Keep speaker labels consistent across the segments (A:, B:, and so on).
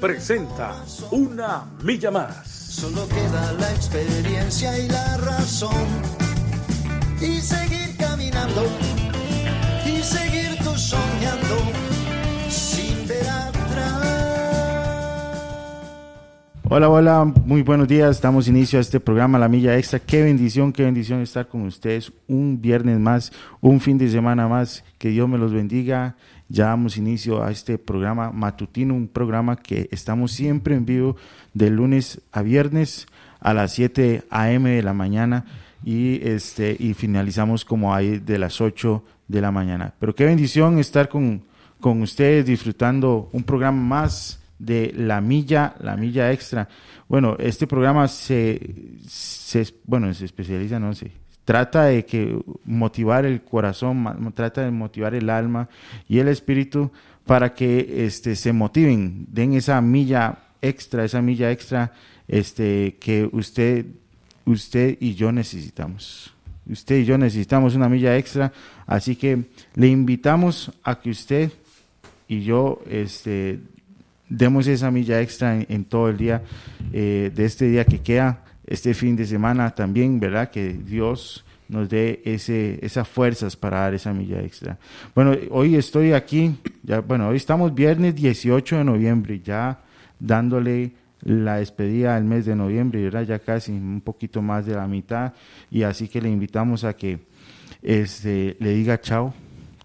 A: presenta Una Milla Más.
B: Solo queda la experiencia y la razón. Y seguir caminando, y seguir tú soñando, sin ver atrás.
C: Hola, hola, muy buenos días. Damos inicio a este programa La Milla Extra. Qué bendición, qué bendición estar con ustedes un viernes más, un fin de semana más. Que Dios me los bendiga. Ya damos inicio a este programa matutino, un programa que estamos siempre en vivo de lunes a viernes a las 7 a.m. de la mañana y este y finalizamos como ahí de las 8 de la mañana. Pero qué bendición estar con, con ustedes disfrutando un programa más de la milla, la milla extra. Bueno, este programa se, se bueno, se especializa, no sé, trata de que motivar el corazón, trata de motivar el alma y el espíritu para que este se motiven, den esa milla extra, esa milla extra este que usted usted y yo necesitamos. Usted y yo necesitamos una milla extra, así que le invitamos a que usted y yo este demos esa milla extra en, en todo el día eh, de este día que queda, este fin de semana también, ¿verdad? Que Dios nos dé ese, esas fuerzas para dar esa milla extra. Bueno, hoy estoy aquí, ya, bueno, hoy estamos viernes 18 de noviembre, ya dándole la despedida al mes de noviembre, ¿verdad? Ya casi un poquito más de la mitad, y así que le invitamos a que este, le diga chao,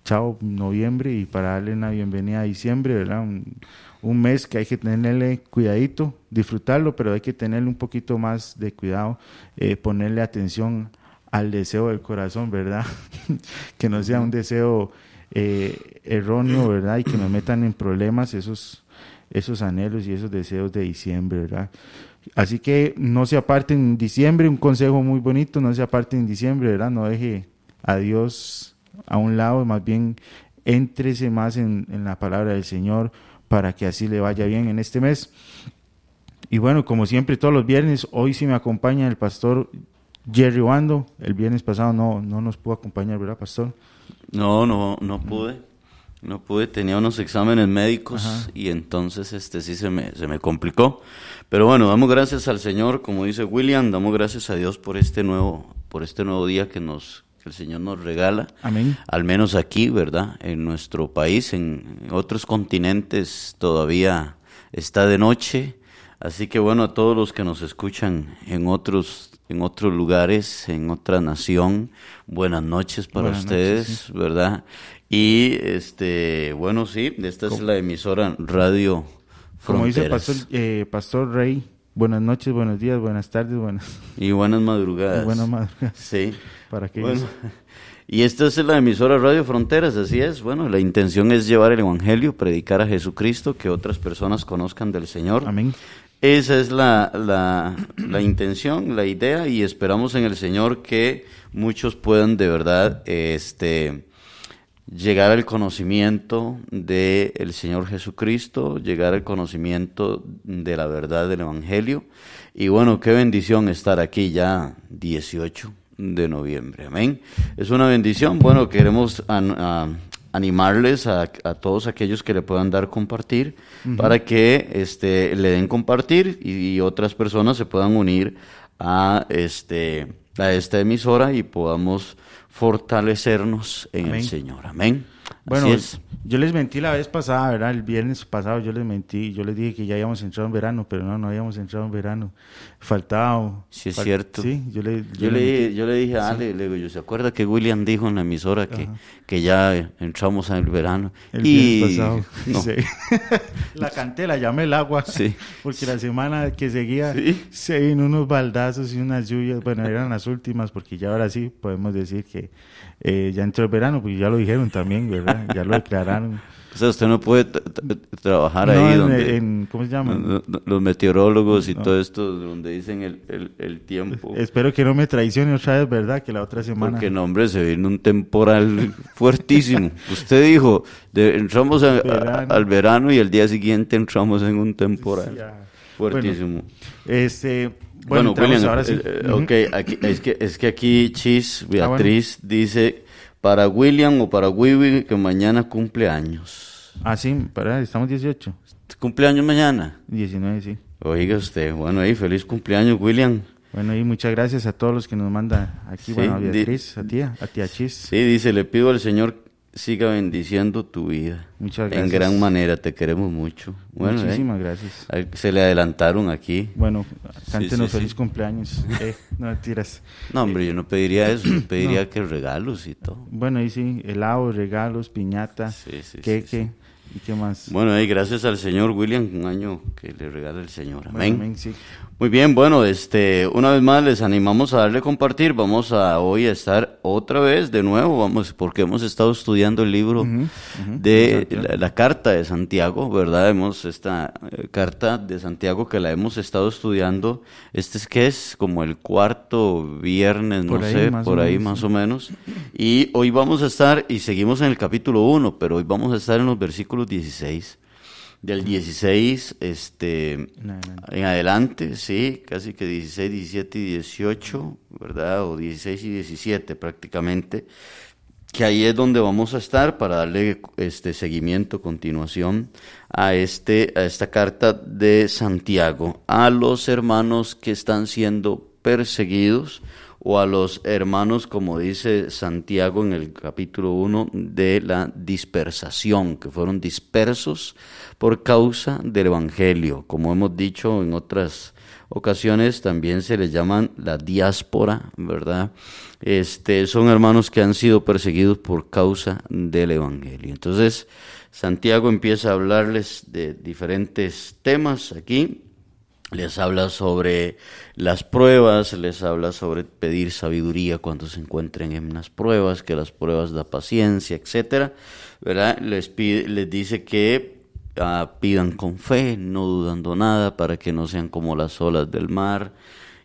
C: chao noviembre y para darle una bienvenida a diciembre, ¿verdad? Un, un mes que hay que tenerle cuidadito, disfrutarlo, pero hay que tenerle un poquito más de cuidado, eh, ponerle atención al deseo del corazón, ¿verdad? que no sea un deseo eh, erróneo, ¿verdad? Y que nos metan en problemas esos, esos anhelos y esos deseos de diciembre, ¿verdad? Así que no se aparten en diciembre, un consejo muy bonito, no se aparten en diciembre, ¿verdad? No deje a Dios a un lado, más bien éntrese más en, en la palabra del Señor para que así le vaya bien en este mes. Y bueno, como siempre, todos los viernes, hoy sí me acompaña el pastor Jerry Wando. El viernes pasado no, no nos pudo acompañar, ¿verdad, pastor?
D: No, no, no pude. No pude, tenía unos exámenes médicos
C: Ajá.
D: y entonces este sí se me, se me complicó. Pero bueno, damos gracias al Señor, como dice William, damos gracias a Dios por este nuevo, por este nuevo día que nos, que el Señor nos regala.
C: Amén.
D: Al menos aquí, ¿verdad? En nuestro país, en otros continentes todavía está de noche. Así que bueno, a todos los que nos escuchan en otros, en otros lugares, en otra nación, buenas noches para
C: Buenas noches,
D: ustedes, ¿verdad? Y este, bueno, sí, esta es la emisora Radio
C: Como dice
D: Fronteras.
C: pastor, eh, pastor Rey, buenas noches, buenos días, buenas tardes, buenas,
D: Y buenas madrugadas.
C: buenas madrugadas.
D: Sí.
C: Para que
D: Bueno, y esta es la emisora Radio Fronteras, así es. Bueno, la intención es llevar el Evangelio, predicar a Jesucristo, que otras personas conozcan del Señor.
C: Amén.
D: Esa es la, la, la intención, la idea, y esperamos en el Señor que muchos puedan de verdad este, llegar al conocimiento del Señor Jesucristo, llegar al conocimiento de la verdad del Evangelio. Y bueno, qué bendición estar aquí ya 18 de noviembre. Amén. Es una bendición. Bueno, queremos an- a- animarles a, a todos aquellos que le puedan dar compartir para que este, le den compartir y, y otras personas se puedan unir a, este, a esta emisora y podamos fortalecernos en
C: Amén.
D: el Señor. Amén.
C: Bueno,
D: es.
C: yo les mentí la vez pasada, ¿verdad? El viernes pasado yo les mentí, yo les dije que ya habíamos entrado en verano, pero no, no habíamos entrado en verano. Faltaba.
D: Sí, es
C: fal-
D: cierto.
C: Sí, yo le,
D: Yo
C: le
D: le,
C: mentí.
D: yo le dije a Ale, le digo, yo se acuerda que William dijo en la emisora que, que ya entramos en el verano.
C: El
D: y
C: viernes pasado.
D: no,
C: Sí. la canté, la llamé el agua.
D: Sí.
C: Porque la semana que seguía se vino unos baldazos y unas lluvias. Bueno, eran las últimas, porque ya ahora sí podemos decir que eh, ya entró el verano, porque ya lo dijeron también, ¿verdad? Ya lo declararon.
D: O sea, usted no puede trabajar
C: No,
D: ahí
C: en-
D: donde
C: en- ¿Cómo se llama?
D: los meteorólogos y
C: No.
D: todo esto, donde dicen el, el, el tiempo.
C: Espero que no me traicione otra vez, ¿verdad? Que la otra semana.
D: Porque no, hombre, se viene un temporal fuertísimo. Usted dijo, de- entramos a- a-
C: Verano.
D: al verano y al día siguiente entramos en un temporal
C: Sí,
D: fuertísimo.
C: Este, bueno,
D: William,
C: ahora sí.
D: eh, eh, ok, aquí, es, que, es que aquí Chis,
C: Ah, bueno.
D: Beatriz, dice, para William o para Wiwi que mañana cumple años.
C: Ah, sí, para, estamos 18.
D: ¿Cumpleaños mañana?
C: 19, sí.
D: Oiga usted, bueno, ahí, feliz cumpleaños, William.
C: Bueno, y muchas gracias a todos los que nos mandan aquí.
D: Sí,
C: bueno, a Beatriz, a tía, a tía Chis.
D: Sí, dice, le pido al Señor siga bendiciendo tu vida.
C: Muchas
D: En
C: gracias.
D: gran manera, te queremos mucho. Bueno, eh,
C: Muchísimas gracias.
D: Ay, Se le adelantaron aquí.
C: Bueno, cántenos
D: sí,
C: feliz
D: sí.
C: cumpleaños. Eh, no mentiras.
D: No, hombre, yo no pediría eso, yo pediría que regalos y todo.
C: Bueno, ahí sí, helado, regalos, piñata,
D: Sí, sí, sí,
C: queque,
D: sí.
C: ¿y qué más?
D: Bueno, ahí gracias al Señor William, un año que le regala el Señor.
C: Bueno,
D: Amén. Muy bien, bueno, este, una vez más les animamos a darle compartir. Vamos a hoy a estar otra vez de nuevo, vamos, porque hemos estado estudiando el libro de la, la carta de Santiago, ¿verdad? Hemos esta eh, carta de Santiago que la hemos estado estudiando. Este es que es como el cuarto viernes, no
C: Por
D: sé, por ahí
C: menos,
D: más
C: sí.
D: o menos. Y hoy vamos a estar, y seguimos en el capítulo 1, pero hoy vamos a estar en los versículos 16. Del 16, este,
C: En adelante.
D: en adelante, sí, casi que 16, 17 y 18, ¿verdad? O 16 y 17 prácticamente, que ahí es donde vamos a estar para darle este seguimiento, continuación a, este, a esta carta de Santiago a los hermanos que están siendo perseguidos o a los hermanos, como dice Santiago en el capítulo 1, de la dispersación, que fueron dispersos por causa del Evangelio. Como hemos dicho en otras ocasiones, también se les llaman la diáspora, ¿verdad? Este, son hermanos que han sido perseguidos por causa del Evangelio. Entonces, Santiago empieza a hablarles de diferentes temas aquí. Les habla sobre las pruebas, les habla sobre pedir sabiduría cuando se encuentren en las pruebas, que las pruebas da paciencia, etcétera, ¿verdad? Les pide, dice que ah, pidan con fe, no dudando nada, para que no sean como las olas del mar,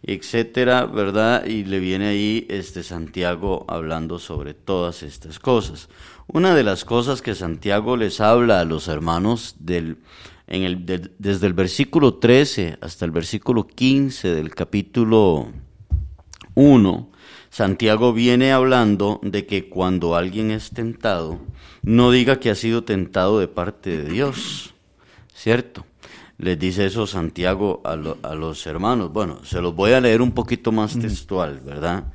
D: etcétera, ¿verdad? Y le viene ahí este Santiago hablando sobre todas estas cosas. Una de las cosas que Santiago les habla a los hermanos del en el, de- desde el versículo 13 hasta el versículo 15 del capítulo 1, Santiago viene hablando de que cuando alguien es tentado, no diga que ha sido tentado de parte de Dios, ¿cierto? Les dice eso Santiago a, lo- a los hermanos. Bueno, se los voy a leer un poquito más textual, ¿verdad?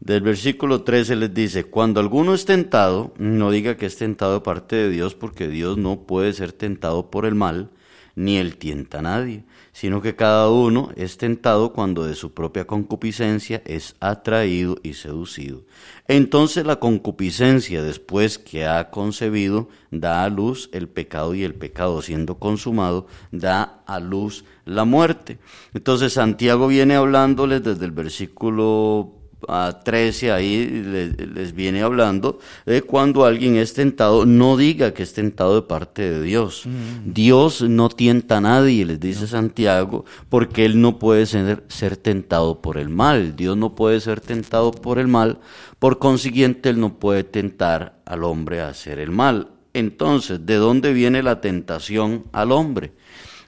D: Del versículo 13 les dice, cuando alguno es tentado, no diga que es tentado de parte de Dios, porque Dios no puede ser tentado por el mal, ni él tienta a nadie, sino que cada uno es tentado cuando de su propia concupiscencia es atraído y seducido. Entonces la concupiscencia, después que ha concebido, da a luz el pecado y el pecado siendo consumado, da a luz la muerte. Entonces Santiago viene hablándoles desde el versículo a 13 ahí le- les, viene hablando de cuando alguien es tentado, no diga que es tentado de parte de Dios. Dios no tienta a nadie, les dice Santiago, porque Él no puede ser, ser tentado por el mal. Dios no puede ser tentado por el mal, por consiguiente Él no puede tentar al hombre a hacer el mal. Entonces, ¿de dónde viene la tentación al hombre?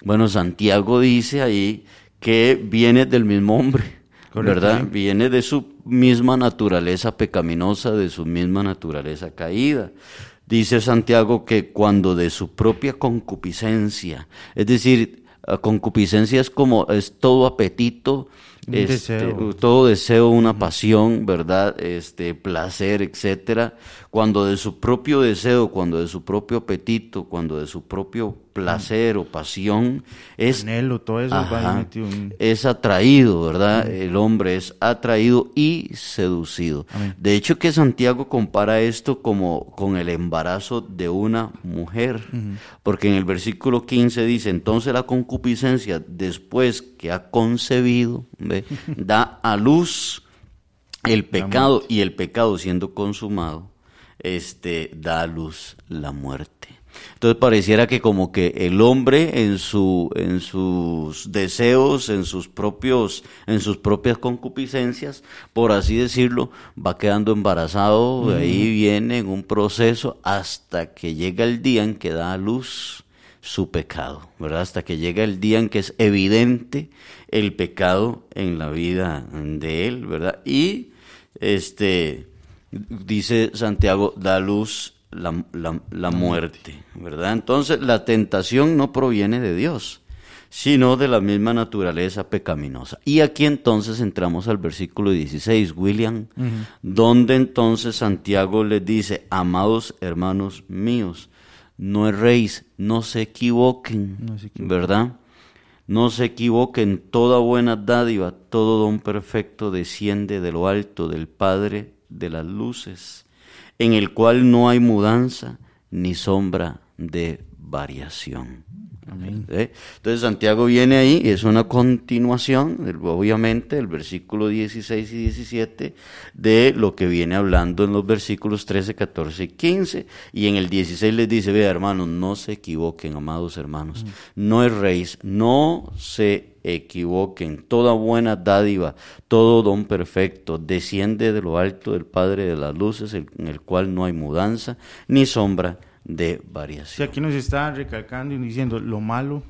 D: Bueno, Santiago dice ahí que viene del mismo hombre. ¿Verdad? Viene de su misma naturaleza pecaminosa, de su misma naturaleza caída. Dice Santiago que cuando de su propia concupiscencia, es decir, concupiscencia es como, es todo apetito, este,
C: deseo.
D: todo deseo, una pasión, ¿verdad? Este, placer, etcétera. Cuando de su propio deseo, cuando de su propio apetito, cuando de su propio placer o pasión, es
C: Anhelo, todo eso va ahí
D: Ajá.
C: metido en-
D: es atraído, ¿verdad? El hombre es atraído y seducido.
C: Amén.
D: De hecho que Santiago compara esto como con el embarazo de una mujer, porque en el versículo 15 dice, entonces la concupiscencia después que ha concebido, ¿ve? da a luz el pecado y el pecado siendo consumado este, da a luz la muerte. Entonces pareciera que como que el hombre en su en sus deseos, en sus propios en sus propias concupiscencias, por así decirlo, va quedando embarazado, ahí viene en un proceso hasta que llega el día en que da a luz su pecado, ¿verdad? Hasta que llega el día en que es evidente el pecado en la vida de él, ¿verdad? Y este dice Santiago, da luz la, la, muerte, ¿verdad? Entonces la tentación no proviene de Dios, sino de la misma naturaleza pecaminosa. Y aquí entonces entramos al versículo 16, William, donde entonces Santiago les dice, amados hermanos míos, no erréis, no se equivoquen, no se equivoquen. ¿verdad? No se equivoquen, toda buena dádiva, todo don perfecto desciende de lo alto del Padre de las luces en el cual no hay mudanza ni sombra de variación. ¿Eh? Entonces Santiago viene ahí, es una continuación, obviamente, del versículo 16 y 17, de lo que viene hablando en los versículos 13, 14 y 15. Y en el 16 les dice, vea hermanos, no se equivoquen, amados hermanos, no erréis, no se equivoquen, toda buena dádiva, todo don perfecto, desciende de lo alto del Padre de las luces, en el cual no hay mudanza ni sombra de variación.
C: Si aquí nos está recalcando y diciendo lo malo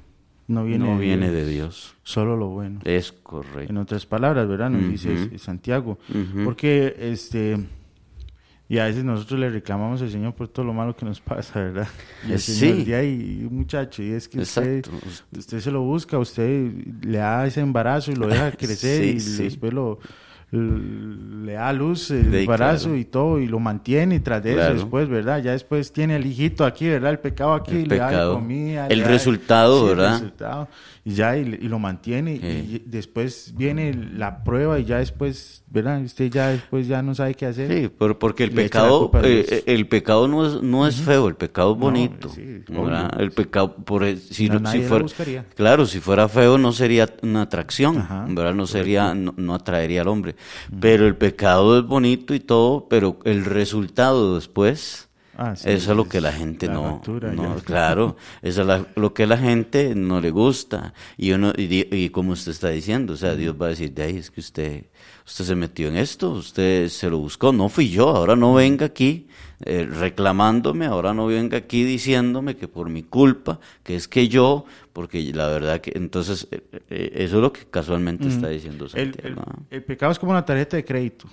C: no viene,
D: no de, viene Dios, de Dios,
C: solo lo bueno.
D: Es correcto.
C: En otras palabras, ¿verdad? Nos dice Santiago. Porque este y a veces nosotros le reclamamos al Señor por todo lo malo que nos pasa, ¿verdad? Y el Señor sí. ahí, muchacho, y es que usted, usted, se lo busca, usted le da ese embarazo y lo deja crecer y después lo le da luz el embarazo y todo y lo mantiene y tras de eso después, ¿verdad? Ya después tiene el hijito aquí, ¿verdad? El pecado aquí,
D: el
C: le da comida.
D: El resultado, ¿verdad?
C: El resultado, y ya y, lo mantiene y después viene la prueba y ya después, ¿verdad? Usted ya después ya no sabe qué hacer.
D: Sí, pero porque el pecado eh, el pecado no es no es feo, el pecado es bonito. el pecado por si, no, si fuera Claro, si fuera feo no sería una atracción, ¿verdad? No sería no atraería al hombre. Pero el pecado es bonito y todo, pero el resultado después, ah, eso es lo que la gente no, claro, eso es lo que la gente no le gusta. Y uno, y, como usted está diciendo, o sea, Dios va a decir, de ahí es que usted, usted se metió en esto, usted se lo buscó, no fui yo, ahora no venga aquí eh, reclamándome, ahora no venga aquí diciéndome que por mi culpa, que es que yo, porque la verdad que entonces eh, eh, eso es lo que casualmente está diciendo
C: Santiago. El, pecado es como una tarjeta de crédito.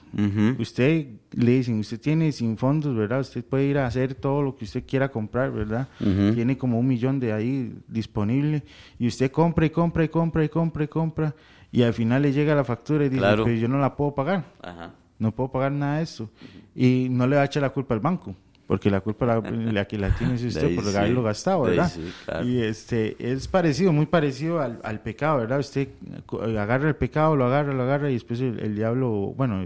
C: Usted le dicen, usted tiene sin fondos, ¿verdad? Usted puede ir a hacer todo lo que usted quiera comprar, ¿verdad? Tiene como un millón de ahí disponible y usted compra y compra y compra y compra y compra y al final le llega la factura y dice, pero yo no la puedo pagar. Ajá no puedo pagar nada de eso. Y no le va a echar la culpa al banco, porque la culpa la, la que la tiene usted por haberlo gastado, ¿verdad? Y este es parecido, muy parecido al, al, pecado, ¿verdad? Usted agarra el pecado, lo agarra, lo agarra y después el, diablo, bueno,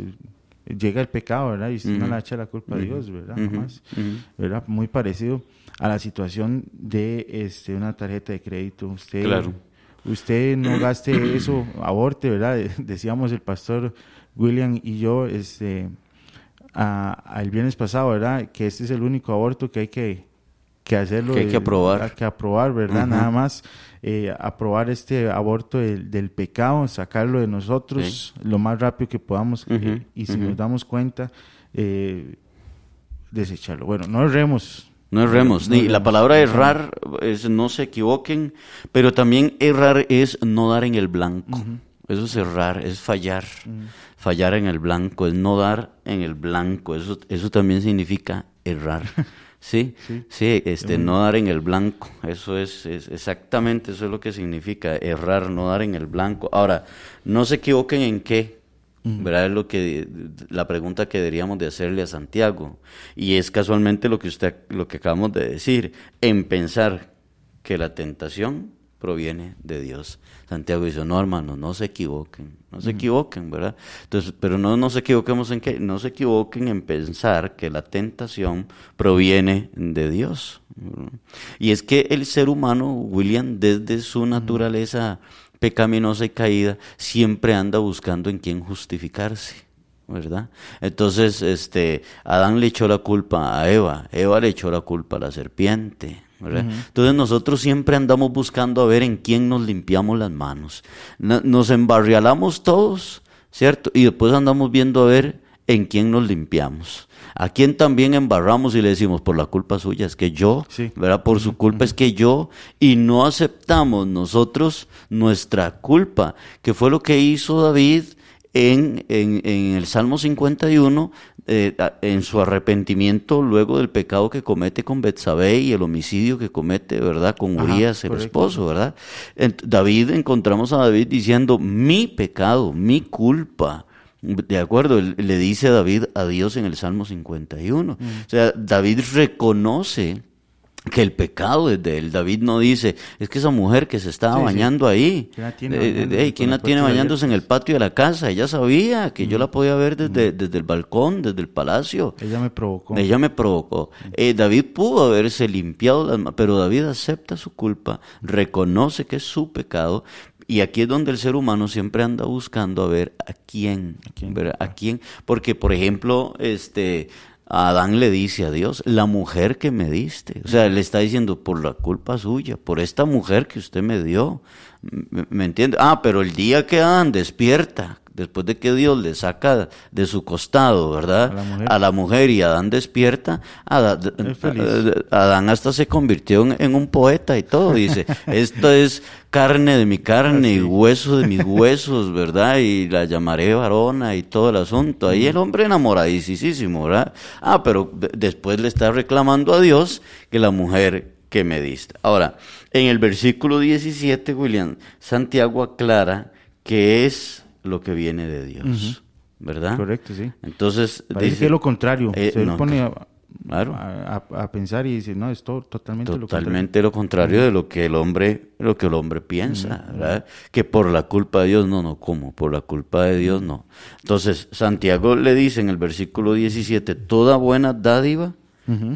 C: llega el pecado, ¿verdad? Y usted no le echa la culpa a Dios, ¿verdad? ¿verdad? Muy parecido a la situación de este una tarjeta de crédito. Usted, usted no gaste eso, aborte, ¿verdad? Decíamos el pastor William y yo este, el viernes pasado, ¿verdad? Que este es el único aborto que hay que, que hacerlo.
D: Que hay que aprobar.
C: Que aprobar, ¿verdad? Nada más eh, aprobar este aborto del, pecado, sacarlo de nosotros lo más rápido que podamos y si nos damos cuenta, eh, desecharlo. Bueno, no erremos.
D: No erremos. ni la palabra errar es no se equivoquen, pero también errar es no dar en el blanco. Eso es errar, es fallar. Fallar en el blanco, es no dar en el blanco. Eso, eso también significa errar. ¿Sí? sí, este, no dar en el blanco. Eso es, exactamente, eso es lo que significa errar, no dar en el blanco. Ahora, no se equivoquen en qué. ¿Verdad? Es lo que, la pregunta que deberíamos de hacerle a Santiago. Y es casualmente lo que usted, lo que acabamos de decir, en pensar que la tentación proviene de Dios. Santiago dice, no hermanos, no se equivoquen, no se equivoquen, ¿verdad? Entonces, pero no nos equivoquemos en qué, no se equivoquen en pensar que la tentación proviene de Dios. Y es que el ser humano, William, desde su naturaleza pecaminosa y caída, siempre anda buscando en quién justificarse. ¿verdad? Entonces, este, Adán le echó la culpa a Eva, Eva le echó la culpa a la serpiente, ¿verdad? Entonces nosotros siempre andamos buscando a ver en quién nos limpiamos las manos. Nos embarrialamos todos, ¿cierto? Y después andamos viendo a ver en quién nos limpiamos. A quién también embarramos y le decimos, por la culpa suya es que yo, ¿verdad? Por su culpa es que yo, y no aceptamos nosotros nuestra culpa, que fue lo que hizo David en, en, en el Salmo 51, eh, en su arrepentimiento luego del pecado que comete con Betsabé y el homicidio que comete, ¿verdad? Con Urias, el esposo, ¿verdad? David, encontramos a David diciendo, mi pecado, mi culpa, de acuerdo, le dice David a Dios en el Salmo 51. Mm. O sea, David reconoce que el pecado es de él. David no dice, es que esa mujer que se estaba bañando ahí, ¿quién la tiene, eh, ¿quién la tiene bañándose en el patio de la casa? Ella sabía que yo la podía ver desde, desde el balcón, desde el palacio.
C: Ella me provocó.
D: Ella me provocó. Eh, David pudo haberse limpiado las manos, pero David acepta su culpa, reconoce que es su pecado, y aquí es donde el ser humano siempre anda buscando a ver a quién, a quién, ¿a quién? porque por ejemplo, este Adán le dice a Dios, la mujer que me diste. O sea, le está diciendo, por la culpa suya, por esta mujer que usted me dio. ¿Me, entiende? Ah, pero el día que Adán despierta, después de que Dios le saca de su costado, ¿verdad? A la mujer, y Adán despierta, Adán, hasta se convirtió en, un poeta y todo, dice, esto es carne de mi carne y hueso de mis huesos, ¿verdad? Y la llamaré varona y todo el asunto. Ahí el hombre enamoradísimo, ¿verdad? Ah, pero después le está reclamando a Dios que la mujer que me diste. Ahora, en el versículo 17, William, Santiago aclara que es lo que viene de Dios. ¿Verdad?
C: Correcto, sí.
D: Entonces,
C: dice que lo contrario. Eh, se pone a, pensar y dice, no, es totalmente,
D: lo contrario. lo contrario de lo que el hombre, lo que el hombre piensa, ¿verdad? Que por la culpa de Dios, no, no, ¿cómo? Por la culpa de Dios, no. Entonces, Santiago le dice en el versículo 17, toda buena dádiva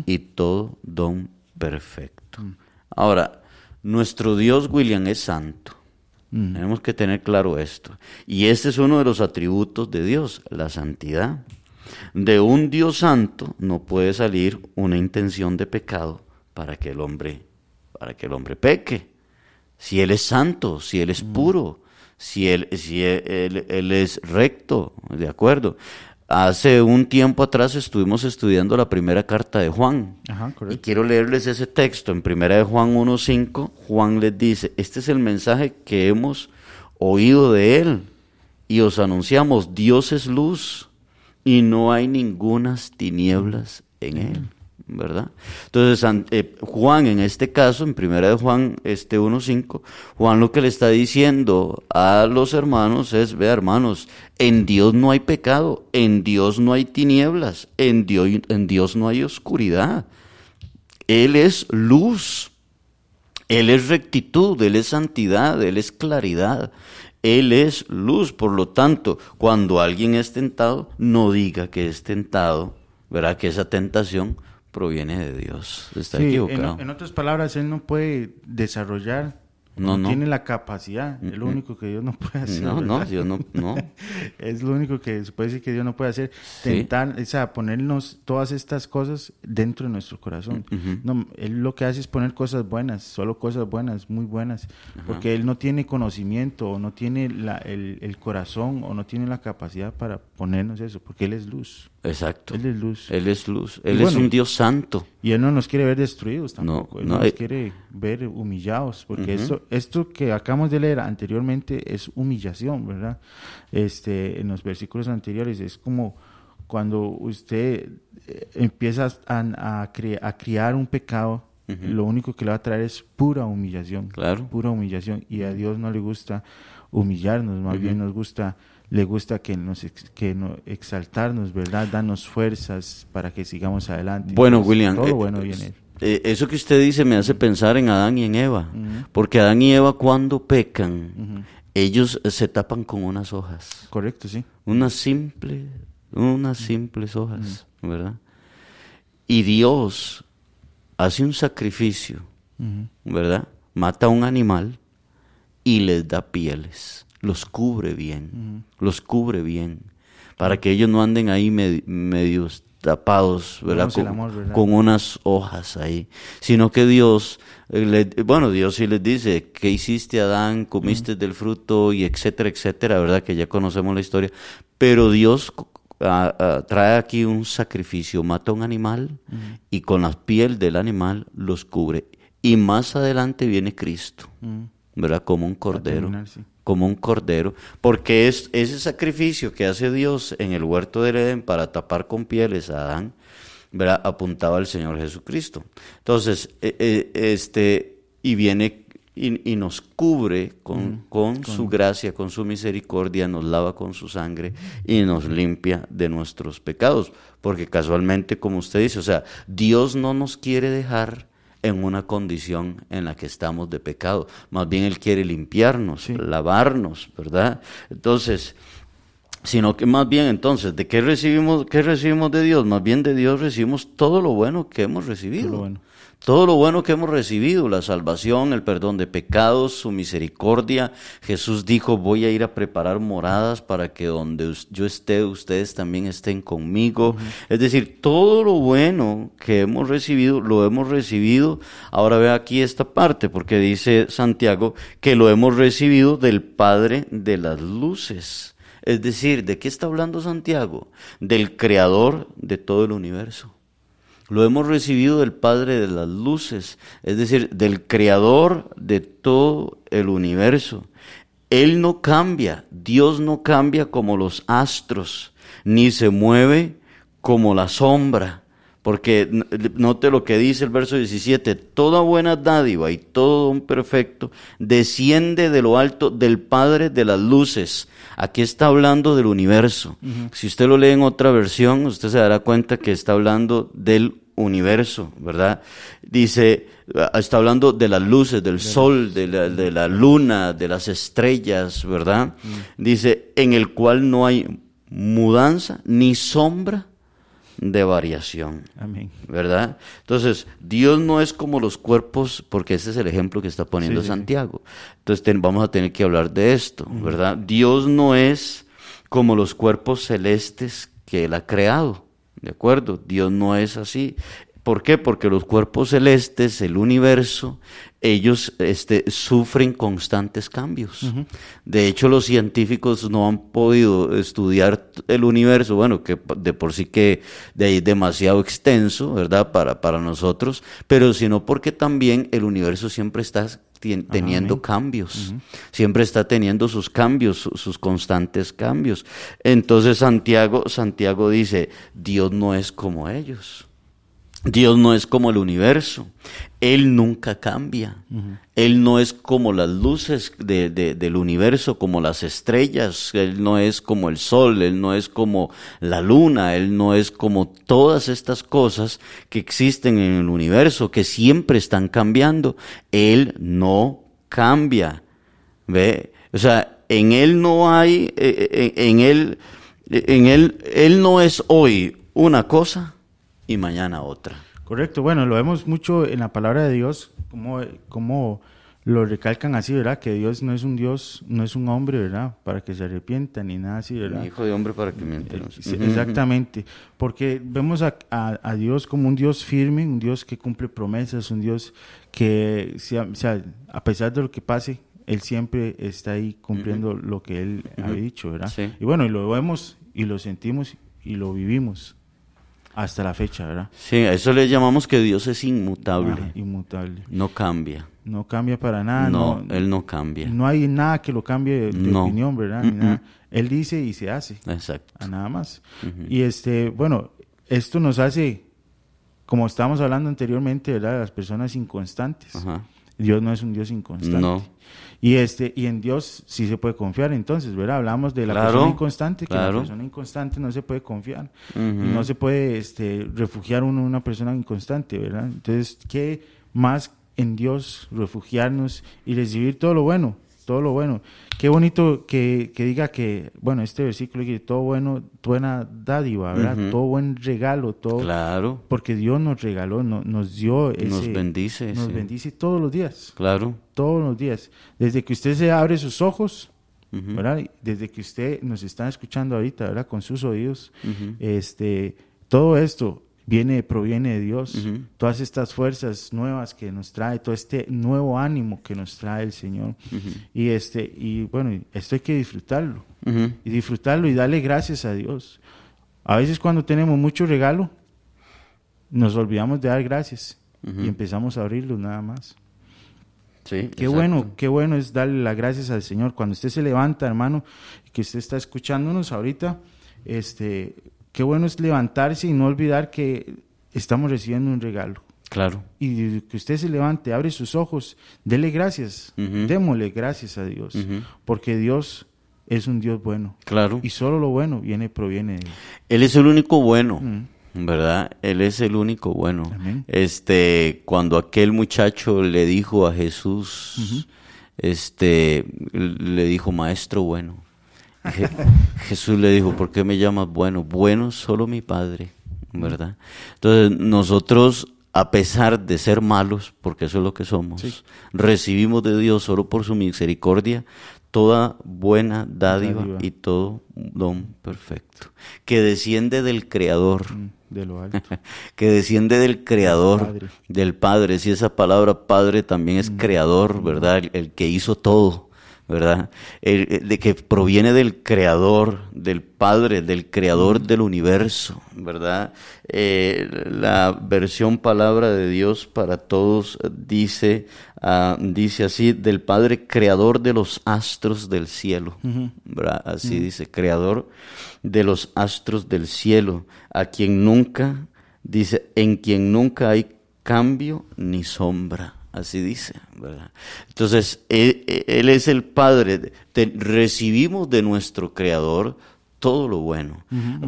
D: y todo don perfecto. Ahora, nuestro Dios, William, es santo. Mm. Tenemos que tener claro esto. Y este es uno de los atributos de Dios, la santidad. De un Dios santo no puede salir una intención de pecado para que el hombre, para que el hombre peque. Si él es santo, si él es puro, si él, si él, él es recto, ¿de acuerdo? Hace un tiempo atrás estuvimos estudiando la primera carta de Juan. y quiero leerles ese texto. En primera de Juan 1.5, Juan les dice, este es el mensaje que hemos oído de él y os anunciamos, Dios es luz y no hay ningunas tinieblas en él. ¿Verdad? Entonces, eh, Juan, en este caso, en primera de Juan este 1.5, Juan lo que le está diciendo a los hermanos es, ve hermanos, en Dios no hay pecado, en Dios no hay tinieblas, en Dios, en Dios no hay oscuridad. Él es luz, Él es rectitud, Él es santidad, Él es claridad. Él es luz, por lo tanto, cuando alguien es tentado, no diga que es tentado, ¿verdad? Que esa tentación proviene de Dios. Está equivocado.
C: En, otras palabras, él no puede desarrollar no, no, tiene la capacidad, es lo único que Dios no puede hacer.
D: No, no, Dios no, no.
C: es lo único que se puede decir que Dios no puede hacer. Tentar, o sea, ponernos todas estas cosas dentro de nuestro corazón. no, él lo que hace es poner cosas buenas, solo cosas buenas, muy buenas, porque Él no tiene conocimiento o no tiene la, el, el, corazón o no tiene la capacidad para ponernos eso, porque Él es luz.
D: Exacto.
C: Él es luz.
D: Él es luz. Él es un Dios santo.
C: Y Él no nos quiere ver destruidos tampoco. él no, nos eh, quiere ver humillados, porque esto, esto que acabamos de leer anteriormente es humillación, ¿verdad? Este, en los versículos anteriores es como cuando usted eh, empieza a, a, criar un pecado, lo único que le va a traer es pura humillación.
D: Claro.
C: Pura humillación. Y a Dios no le gusta humillarnos, más bien nos gusta le gusta que nos que no, exaltarnos, ¿verdad? Danos fuerzas para que sigamos adelante.
D: Bueno, William, todo eh, bueno viene. Eh, eso que usted dice me hace pensar en Adán y en Eva, porque Adán y Eva cuando pecan, ellos se tapan con unas hojas.
C: Correcto, sí.
D: Unas simples, unas simples hojas, ¿verdad? Y Dios hace un sacrificio, ¿verdad? Mata a un animal y les da pieles los cubre bien, los cubre bien, para que ellos no anden ahí med- medios tapados, ¿verdad?
C: Vemos el
D: Con,
C: amor, ¿verdad?
D: con unas hojas ahí, sino que Dios, eh, le- bueno, Dios sí les dice, ¿qué hiciste Adán? ¿Comiste del fruto? Y etcétera, etcétera, ¿verdad? Que ya conocemos la historia, pero Dios trae aquí un sacrificio, mata un animal y con la piel del animal los cubre. Y más adelante viene Cristo, ¿verdad? Como un cordero
C: terminar, sí.
D: como un cordero, porque es ese sacrificio que hace Dios en el huerto del Edén para tapar con pieles a Adán, ¿verdad? apuntaba al Señor Jesucristo. Entonces, eh, eh, este, y viene y, y nos cubre con, con su gracia, con su misericordia, nos lava con su sangre y nos limpia de nuestros pecados, porque casualmente, como usted dice, o sea, Dios no nos quiere dejar en una condición en la que estamos de pecado. Más bien Él quiere limpiarnos,
C: Sí.
D: lavarnos, ¿verdad? Entonces, sino que más bien entonces, ¿de qué recibimos, qué recibimos de Dios? Más bien de Dios recibimos todo lo bueno que hemos recibido.
C: Todo lo bueno.
D: Todo lo bueno que hemos recibido, la salvación, el perdón de pecados, su misericordia. Jesús dijo, voy a ir a preparar moradas para que donde yo esté, ustedes también estén conmigo. Es decir, todo lo bueno que hemos recibido, lo hemos recibido. Ahora ve aquí esta parte, porque dice Santiago que lo hemos recibido del Padre de las luces. Es decir, ¿de qué está hablando Santiago? Del creador de todo el universo. Lo hemos recibido del Padre de las Luces, es decir, del Creador de todo el universo. Él no cambia, Dios no cambia como los astros, ni se mueve como la sombra. Porque note lo que dice el verso 17, toda buena dádiva y todo don perfecto desciende de lo alto del Padre de las luces. Aquí está hablando del universo. Si usted lo lee en otra versión, usted se dará cuenta que está hablando del universo, ¿verdad? Dice, ah, está hablando de las luces, del sol, de la, de la luna, de las estrellas, ¿verdad? Dice, en el cual no hay mudanza ni sombra de variación.
C: Amén.
D: ¿verdad? Entonces, Dios no es como los cuerpos, porque ese es el ejemplo que está poniendo
C: Sí, sí, sí.
D: Santiago. Entonces, ten- vamos a tener que hablar de esto, ¿verdad? Dios no es como los cuerpos celestes que Él ha creado, ¿de acuerdo? Dios no es así. ¿Por qué? Porque los cuerpos celestes, el universo, ellos este, sufren constantes cambios. De hecho, los científicos no han podido estudiar el universo, bueno, que de por sí que de ahí es demasiado extenso, ¿verdad? Para, para nosotros, pero sino porque también el universo siempre está tien- teniendo cambios, siempre está teniendo sus cambios, su- sus constantes cambios. Entonces Santiago, Santiago dice, Dios no es como ellos. Dios no es como el universo. Él nunca cambia. Él no es como las luces de- de- del universo, como las estrellas. Él no es como el sol. Él no es como la luna. Él no es como todas estas cosas que existen en el universo, que siempre están cambiando. Él no cambia. ¿Ve? O sea, en Él no hay, eh, eh, en Él, en Él, Él no es hoy una cosa y mañana otra.
C: Correcto, bueno, lo vemos mucho en la palabra de Dios, como, como lo recalcan así, ¿verdad? Que Dios no es un Dios, no es un hombre, ¿verdad? Para que se arrepienta ni nada así, ¿verdad?
D: Hijo de hombre para que.
C: Sí,
D: Ujú.
C: Exactamente, porque vemos a, a- a Dios como un Dios firme, un Dios que cumple promesas, un Dios que, o sea, a pesar de lo que pase, Él siempre está ahí cumpliendo lo que Él ha dicho, ¿verdad?
D: Sí.
C: Y bueno, y lo vemos y lo sentimos y lo vivimos hasta la fecha, ¿verdad?
D: Sí, a eso le llamamos que Dios es inmutable.
C: Ajá, inmutable.
D: No cambia.
C: No cambia para nada.
D: no,
C: No,
D: Él no cambia.
C: no hay nada que lo cambie de, de
D: No.
C: opinión, ¿verdad? Ni nada. Él dice y se hace.
D: Exacto.
C: a nada más. Y este, bueno, esto nos hace, como estábamos hablando anteriormente, ¿verdad? Las personas inconstantes.
D: Ajá.
C: Dios no es un Dios inconstante.
D: No.
C: Y este, y en Dios sí se puede confiar, entonces, ¿verdad? Hablamos de la
D: Claro,
C: persona inconstante, que
D: claro.
C: la persona inconstante no se puede confiar. Y no se puede este, refugiar uno en una persona inconstante, ¿verdad? Entonces, ¿qué más en Dios refugiarnos y recibir todo lo bueno? Todo lo bueno. Qué bonito que, que diga que, bueno, este versículo dice todo bueno, buena dádiva, ¿verdad? Todo buen regalo, todo.
D: Claro.
C: Porque Dios nos regaló, no- nos dio ese.
D: Nos bendice,
C: Nos
D: sí.
C: bendice todos los días
D: Claro.
C: todos los días. Desde que usted se abre sus ojos ¿verdad? Desde que usted nos está escuchando ahorita, ¿verdad? Con sus oídos, este, todo esto viene, proviene de Dios. Todas estas fuerzas nuevas que nos trae, todo este nuevo ánimo que nos trae el Señor. Y este, y bueno, esto hay que disfrutarlo. Y disfrutarlo y darle gracias a Dios. A veces cuando tenemos mucho regalo, nos olvidamos de dar gracias y empezamos a abrirlo nada más.
D: Sí,
C: Qué bueno, qué bueno es darle las gracias al Señor. Cuando usted se levanta, hermano, que usted está escuchándonos ahorita, este, qué bueno es levantarse y no olvidar que estamos recibiendo un regalo.
D: Claro.
C: Y que usted se levante, abre sus ojos, dele gracias, démosle gracias a Dios, porque Dios es un Dios bueno.
D: Claro.
C: Y solo lo bueno viene, proviene de Él.
D: Él es el único bueno. ¿verdad? Él es el único bueno.
C: Amén.
D: Este, cuando aquel muchacho le dijo a Jesús, este, le dijo, maestro bueno. Je- Jesús le dijo, ¿por qué me llamas bueno? Bueno solo mi Padre, ¿verdad? Entonces, nosotros, a pesar de ser malos, porque eso es lo que somos, recibimos de Dios solo por su misericordia toda buena dádiva,
C: Dádiva.
D: y todo don perfecto, que desciende del Creador,
C: De lo alto.
D: que desciende del creador,
C: Padre.
D: del Padre. Si esa palabra Padre también es creador, ¿verdad? El, el que hizo todo, ¿verdad? El- el de que proviene del creador, del Padre, del creador del universo, ¿verdad? Eh, la versión palabra de Dios para todos eh, dice, ah, dice así, del Padre creador de los astros del cielo, ¿verdad? Así dice, creador de los astros del cielo, a quien nunca, dice, en quien nunca hay cambio ni sombra. Así dice, ¿verdad? Entonces, él, Él es el Padre. Te- recibimos de nuestro Creador todo lo bueno.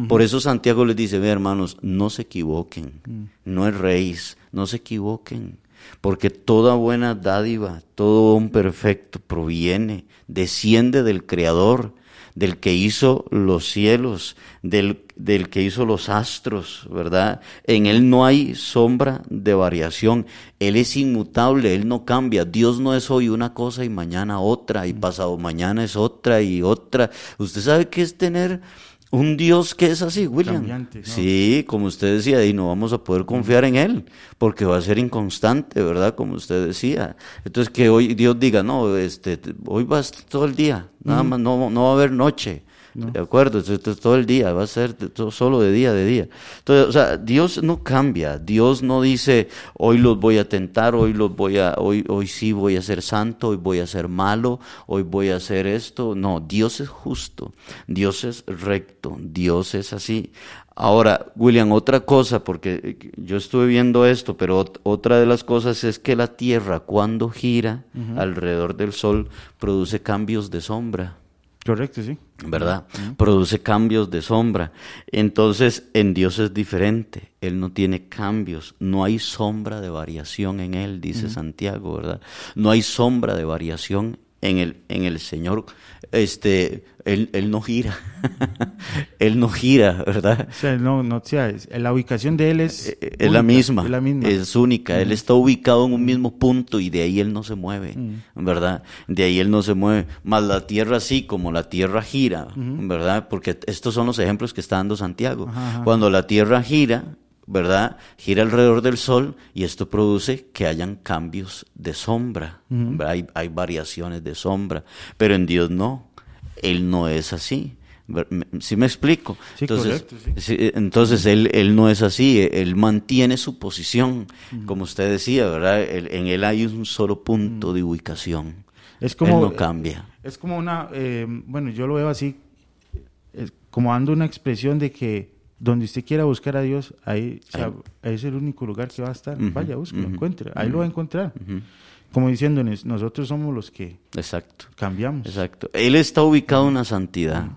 D: Por eso Santiago les dice, ve hermanos, no se equivoquen, no erréis, no se equivoquen, porque toda buena dádiva, todo don perfecto proviene, desciende del Creador, del que hizo los cielos, del, del que hizo los astros, ¿verdad? En Él no hay sombra de variación. Él es inmutable, Él no cambia. Dios no es hoy una cosa y mañana otra, y pasado mañana es otra y otra. ¿Usted sabe qué es tener un Dios que es así, William?
C: Cambiante, ¿no?
D: Sí, como usted decía, y no vamos a poder confiar en Él, porque va a ser inconstante, ¿verdad? Como usted decía. Entonces, que hoy Dios diga, no, este, hoy vas todo el día, nada más, no, no va a haber noche. ¿De acuerdo? Entonces, todo el día, va a ser todo- solo de día, de día. Entonces, o sea, Dios no cambia. Dios no dice, hoy los voy a tentar, hoy los voy a, hoy, hoy sí voy a ser santo, hoy voy a ser malo, hoy voy a hacer esto. No, Dios es justo, Dios es recto, Dios es así. Ahora, William, otra cosa, porque eh, yo estuve viendo esto, pero ot- otra de las cosas es que la Tierra cuando gira alrededor del Sol produce cambios de sombra.
C: Correcto, sí.
D: ¿verdad? Produce cambios de sombra. Entonces, en Dios es diferente. Él no tiene cambios. No hay sombra de variación en Él, dice Santiago, ¿verdad? No hay sombra de variación en el, en el Señor. Este, él, él no gira. él no gira, ¿verdad?
C: O sea, no, no, o sea, es- la ubicación de él es...
D: Eh, Es la
C: única,
D: misma,
C: Es la misma.
D: es única. Él está ubicado en un mismo punto y de ahí él no se mueve, ¿verdad? De ahí él no se mueve. Más la tierra sí, como la tierra gira, ¿verdad? Porque estos son los ejemplos que está dando Santiago.
C: Ajá, ajá.
D: Cuando la tierra gira, ¿verdad? Gira alrededor del sol y esto produce que hayan cambios de sombra. Hay, hay variaciones de sombra, pero en Dios no. Él no es así. ¿Sí me explico?
C: Sí,
D: entonces,
C: correcto, sí.
D: sí, eh, entonces él, él no es así, eh, él mantiene su posición, como usted decía, ¿verdad? En él hay un solo punto de ubicación.
C: Es como...
D: él no cambia.
C: Es como una... eh, bueno, yo lo veo así, es como dando una expresión de que donde usted quiera buscar a Dios, ahí, o sea,
D: Ahí.
C: es el único lugar que va a estar. Vaya, búsquelo,
D: ujú,
C: encuentre. Ahí lo va a encontrar. Como diciéndonos, nosotros somos los que
D: Exacto.
C: cambiamos.
D: Exacto. Él está ubicado en la santidad.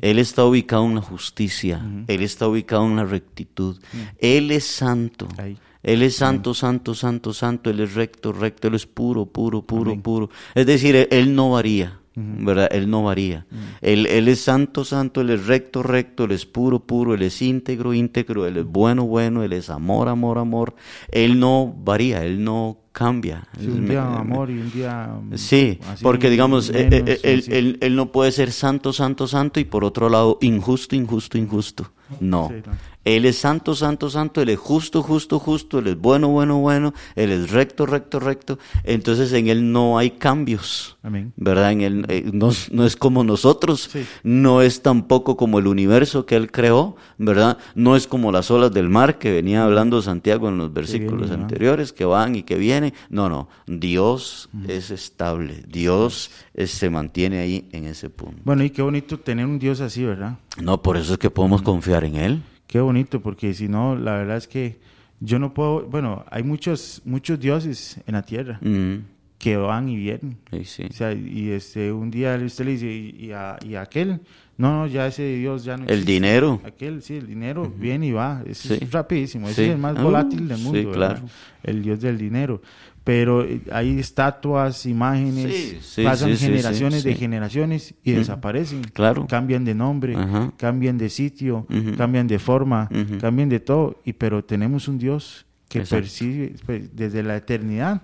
D: Él está ubicado en la justicia. Él está ubicado en la rectitud. Él es santo.
C: Ahí.
D: Él es santo, santo, santo, santo. Él es recto, recto. Él es puro, puro, puro, puro. Es decir, él no varía. ¿Verdad? Él no varía. él, él es santo, santo, él es recto, recto, él es puro, puro, él es íntegro, íntegro, él es bueno, bueno, él es amor, amor, amor. Él no varía, él no cambia.
C: Sí, un día amor y un día... mm,
D: Sí, porque digamos, eh,
C: menos,
D: eh, él, él- él no puede ser santo, santo, santo y por otro lado injusto, injusto, injusto. No.
C: Sí, no.
D: Él es santo, santo, santo, él es justo, justo, justo, él es bueno, bueno, bueno, él es recto, recto, recto. Entonces en él no hay cambios.
C: Amén.
D: ¿Verdad? En él eh, no, es- no es como nosotros,
C: Sí.
D: no es tampoco como el universo que él creó, ¿verdad? No es como las olas del mar que venía hablando Santiago en los versículos anteriores, que van y que vienen. No, no, Dios es estable, Dios es- se mantiene ahí en ese punto.
C: Bueno, y qué bonito tener un Dios así, ¿verdad?
D: No, por eso es que podemos confiar en Él.
C: Qué bonito, porque si no, la verdad es que yo no puedo, bueno, hay muchos, muchos dioses en la tierra
D: Mm,
C: que van y vienen.
D: sí, sí.
C: O sea, y este, un día usted le dice, y, a, y a aquel, no, no, ya ese Dios ya no
D: El
C: existe.
D: dinero.
C: Aquel, sí, el dinero viene y va, es,
D: Sí.
C: es rapidísimo, ese
D: Sí.
C: es el más volátil del
D: sí,
C: mundo, ¿verdad?
D: claro.
C: el Dios del dinero. Pero eh, hay estatuas, imágenes,
D: Sí, sí,
C: pasan
D: sí, sí,
C: generaciones
D: sí,
C: de
D: sí.
C: generaciones y desaparecen.
D: Claro.
C: Cambian de nombre, cambian de sitio, cambian de forma, cambian de todo. Y pero tenemos un Dios que
D: Exacto.
C: percibe pues, desde la eternidad.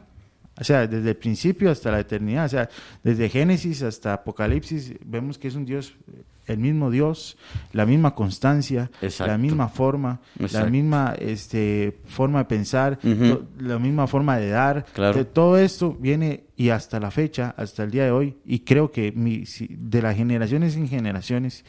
C: O sea, desde el principio hasta la eternidad, o sea, desde Génesis hasta Apocalipsis, vemos que es un Dios, el mismo Dios, la misma constancia,
D: Exacto.
C: la misma forma, la misma este, forma de pensar, la misma forma de dar.
D: Claro.
C: De- todo esto viene y hasta la fecha, hasta el día de hoy, y creo que mi- si- de las generaciones en generaciones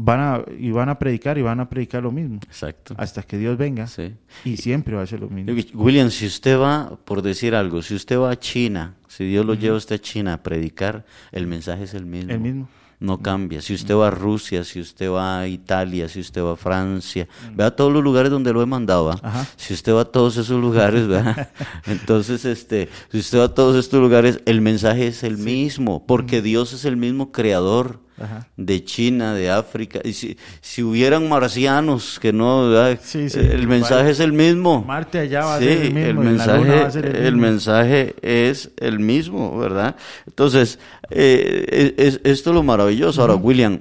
C: van a, y van a predicar y van a predicar lo mismo
D: Exacto.
C: hasta que Dios venga
D: Sí.
C: y siempre va a ser lo mismo.
D: William, si usted va, por decir algo, si usted va a China, si Dios lo lleva a usted a China a predicar, el mensaje es el mismo.
C: El mismo.
D: No cambia. Si usted va a Rusia, si usted va a Italia, si usted va a Francia, vea todos los lugares donde lo he mandado. Si usted va a todos esos lugares, ¿verdad? entonces, este, si usted va a todos estos lugares, el mensaje es el mismo, porque Dios es el mismo creador
C: Ajá.
D: de China, de África. Y si, si hubieran marcianos que no,
C: sí.
D: el mensaje
C: Vale.
D: es el mismo.
C: Marte allá va a
D: Sí,
C: el mismo,
D: el mensaje,
C: va a ser el
D: el
C: mismo.
D: mensaje es el mismo, ¿verdad? Entonces, eh, es, esto es lo maravilloso. Ahora, William,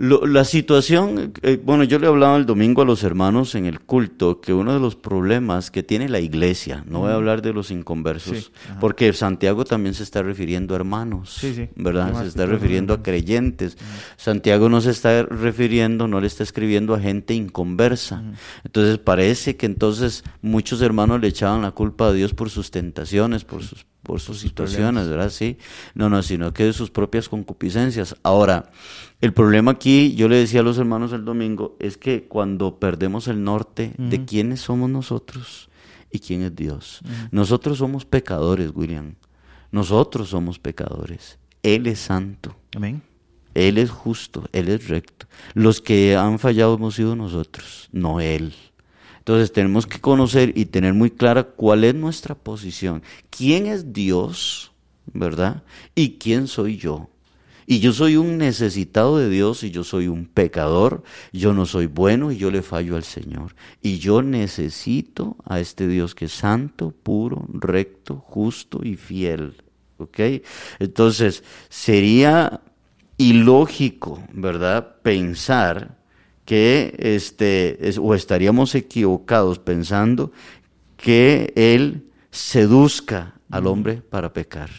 D: lo- la situación, eh, bueno, yo le hablaba el domingo a los hermanos en el culto que uno de los problemas que tiene la iglesia, no voy a hablar de los inconversos,
C: Sí,
D: porque Santiago también se está refiriendo a hermanos,
C: Sí, sí.
D: ¿verdad? Se está refiriendo a creyentes. Santiago no se está refiriendo, no le está escribiendo a gente inconversa. Entonces parece que entonces muchos hermanos le echaban la culpa a Dios por sus tentaciones, por sus por sus situaciones, ¿verdad? Sí. No, no, sino que de sus propias concupiscencias. Ahora, el problema aquí, yo le decía a los hermanos el domingo, es que cuando perdemos el norte de quiénes somos nosotros y quién es Dios. Nosotros somos pecadores, William. Nosotros somos pecadores. Él es santo.
C: Amén.
D: Él es justo, Él es recto. Los que han fallado hemos sido nosotros, no Él. Entonces tenemos que conocer y tener muy clara cuál es nuestra posición. ¿Quién es Dios? ¿Verdad? ¿Y quién soy yo? Y yo soy un necesitado de Dios y yo soy un pecador. Yo no soy bueno y yo le fallo al Señor. Y yo necesito a este Dios que es santo, puro, recto, justo y fiel. ¿Ok? Entonces, sería ilógico, ¿verdad? Pensar que este es- o estaríamos equivocados pensando que él seduzca al hombre para pecar.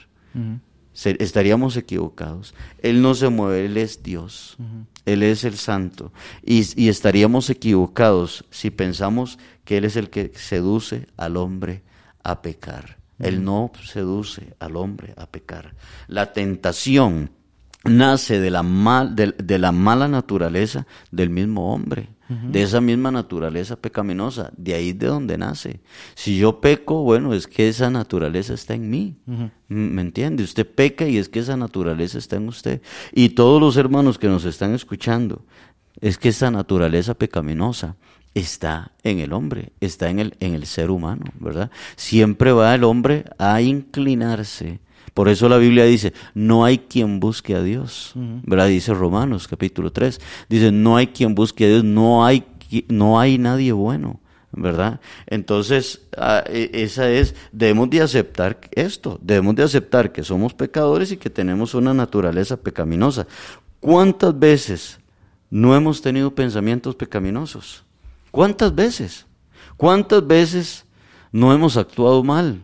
D: Se- estaríamos equivocados. Él no se mueve, Él es Dios. Él es el santo. Y, y estaríamos equivocados si pensamos que Él es el que seduce al hombre a pecar. Él no seduce al hombre a pecar. La tentación nace de la, mal, de, de la mala naturaleza del mismo hombre, de esa misma naturaleza pecaminosa, de ahí de donde nace. Si yo peco, bueno, es que esa naturaleza está en mí. ¿Me entiende? Usted peca y es que esa naturaleza está en usted. Y todos los hermanos que nos están escuchando, es que esa naturaleza pecaminosa está en el hombre, está en el, en el ser humano, ¿verdad? Siempre va el hombre a inclinarse. Por eso la Biblia dice, no hay quien busque a Dios, ¿verdad? Dice Romanos capítulo 3, dice, no hay quien busque a Dios, no hay, no hay nadie bueno. ¿verdad? Entonces, ah, e- esa es, debemos de aceptar esto, debemos de aceptar que somos pecadores y que tenemos una naturaleza pecaminosa. ¿Cuántas veces no hemos tenido pensamientos pecaminosos? ¿Cuántas veces? ¿Cuántas veces no hemos actuado mal,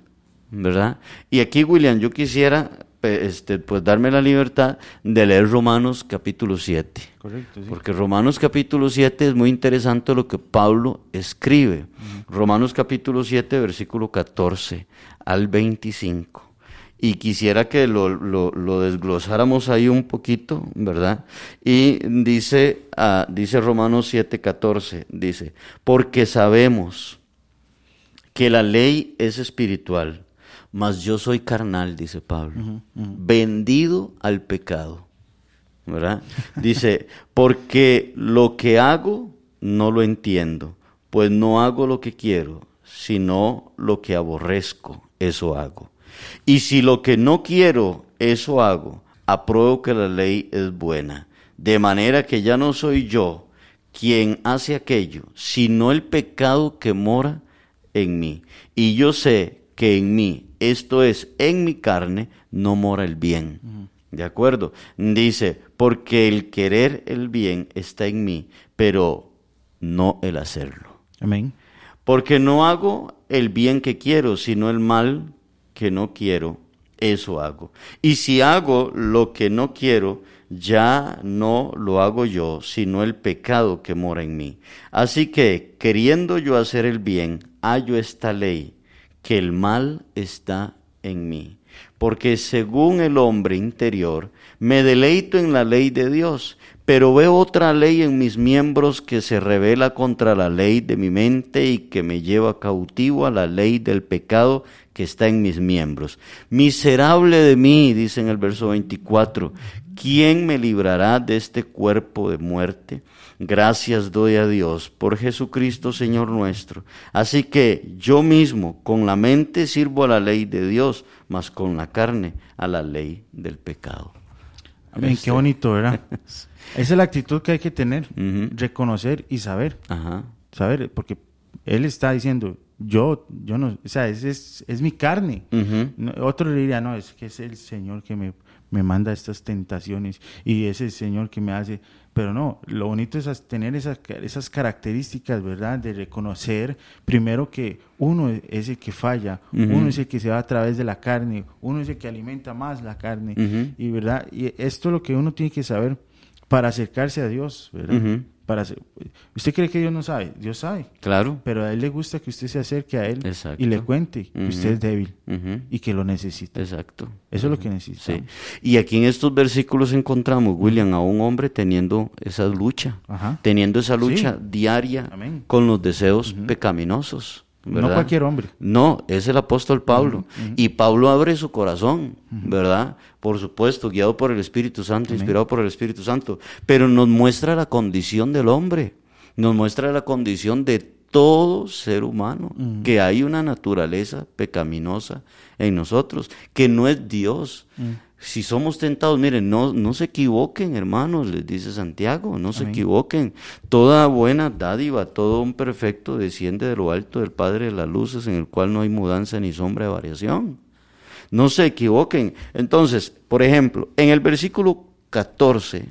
D: ¿verdad? Y aquí, William, yo quisiera este, pues darme la libertad de leer Romanos capítulo 7.
C: Correcto, sí.
D: Porque Romanos capítulo 7 es muy interesante lo que Pablo escribe. Romanos capítulo 7, versículo 14 al 25. Y quisiera que lo, lo- lo desglosáramos ahí un poquito, ¿verdad? Y dice, ah, dice Romanos 7, 14, dice, porque sabemos que la ley es espiritual, mas yo soy carnal, dice Pablo, vendido al pecado. ¿Verdad? Dice, porque lo que hago no lo entiendo, pues no hago lo que quiero, sino lo que aborrezco, eso hago. Y si lo que no quiero, eso hago, apruebo que la ley es buena, de manera que ya no soy yo quien hace aquello, sino el pecado que mora en mí. Y yo sé que en mí, esto es, en mi carne, no mora el bien. ¿De acuerdo? Dice, porque el querer el bien está en mí, pero no el hacerlo.
C: Amén.
D: Porque no hago el bien que quiero, sino el mal que no quiero, eso hago. Y si hago lo que no quiero, ya no lo hago yo, sino el pecado que mora en mí. Así que, queriendo yo hacer el bien, hallo esta ley, que el mal está en mí. Porque según el hombre interior, me deleito en la ley de Dios, pero veo otra ley en mis miembros que se revela contra la ley de mi mente y que me lleva cautivo a la ley del pecado que está en mis miembros. Miserable de mí, dice en el verso 24, ¿quién me librará de este cuerpo de muerte? Gracias doy a Dios por Jesucristo Señor nuestro. Así que yo mismo con la mente sirvo a la ley de Dios, mas con la carne a la ley del pecado.
C: Amén.
D: Este-
C: Qué bonito, ¿verdad? Esa es la actitud que hay que tener. Reconocer y saber.
D: Ajá.
C: Saber, porque él está diciendo, yo, yo no, o sea, es, es, es mi carne.
D: Ujú.
C: No, otro le diría, no, es que es el Señor que me, me manda estas tentaciones y es el Señor que me hace. Pero no, lo bonito es tener esas, esas características, ¿verdad? De reconocer primero que uno es el que falla, uno es el que se va a través de la carne, uno es el que alimenta más la carne. Y, ¿verdad? Y esto es lo que uno tiene que saber para acercarse a Dios, ¿verdad? Para hacer- ¿Usted cree que Dios no sabe? Dios sabe.
D: Claro.
C: Pero a Él le gusta que usted se acerque a Él
D: Exacto.
C: y le cuente que usted es débil y que lo necesita.
D: Exacto.
C: Eso es lo que
D: Sí.
C: necesitamos.
D: Y aquí en estos versículos encontramos, William, a un hombre teniendo esa lucha,
C: Ajá.
D: teniendo esa lucha
C: Sí.
D: diaria
C: Amén.
D: con los deseos pecaminosos.
C: No
D: ¿verdad?
C: cualquier hombre.
D: No, es el apóstol Pablo. Y Pablo abre su corazón, ¿verdad? Por supuesto, guiado por el Espíritu Santo, inspirado por el Espíritu Santo. Pero nos muestra la condición del hombre. Nos muestra la condición de todo ser humano. Que hay una naturaleza pecaminosa en nosotros, que no es Dios. Si somos tentados, miren, no, no se equivoquen, hermanos, les dice Santiago, no se equivoquen. Toda buena dádiva, todo un perfecto desciende de lo alto del Padre de las luces, en el cual no hay mudanza ni sombra de variación. No se equivoquen. Entonces, por ejemplo, en el versículo 14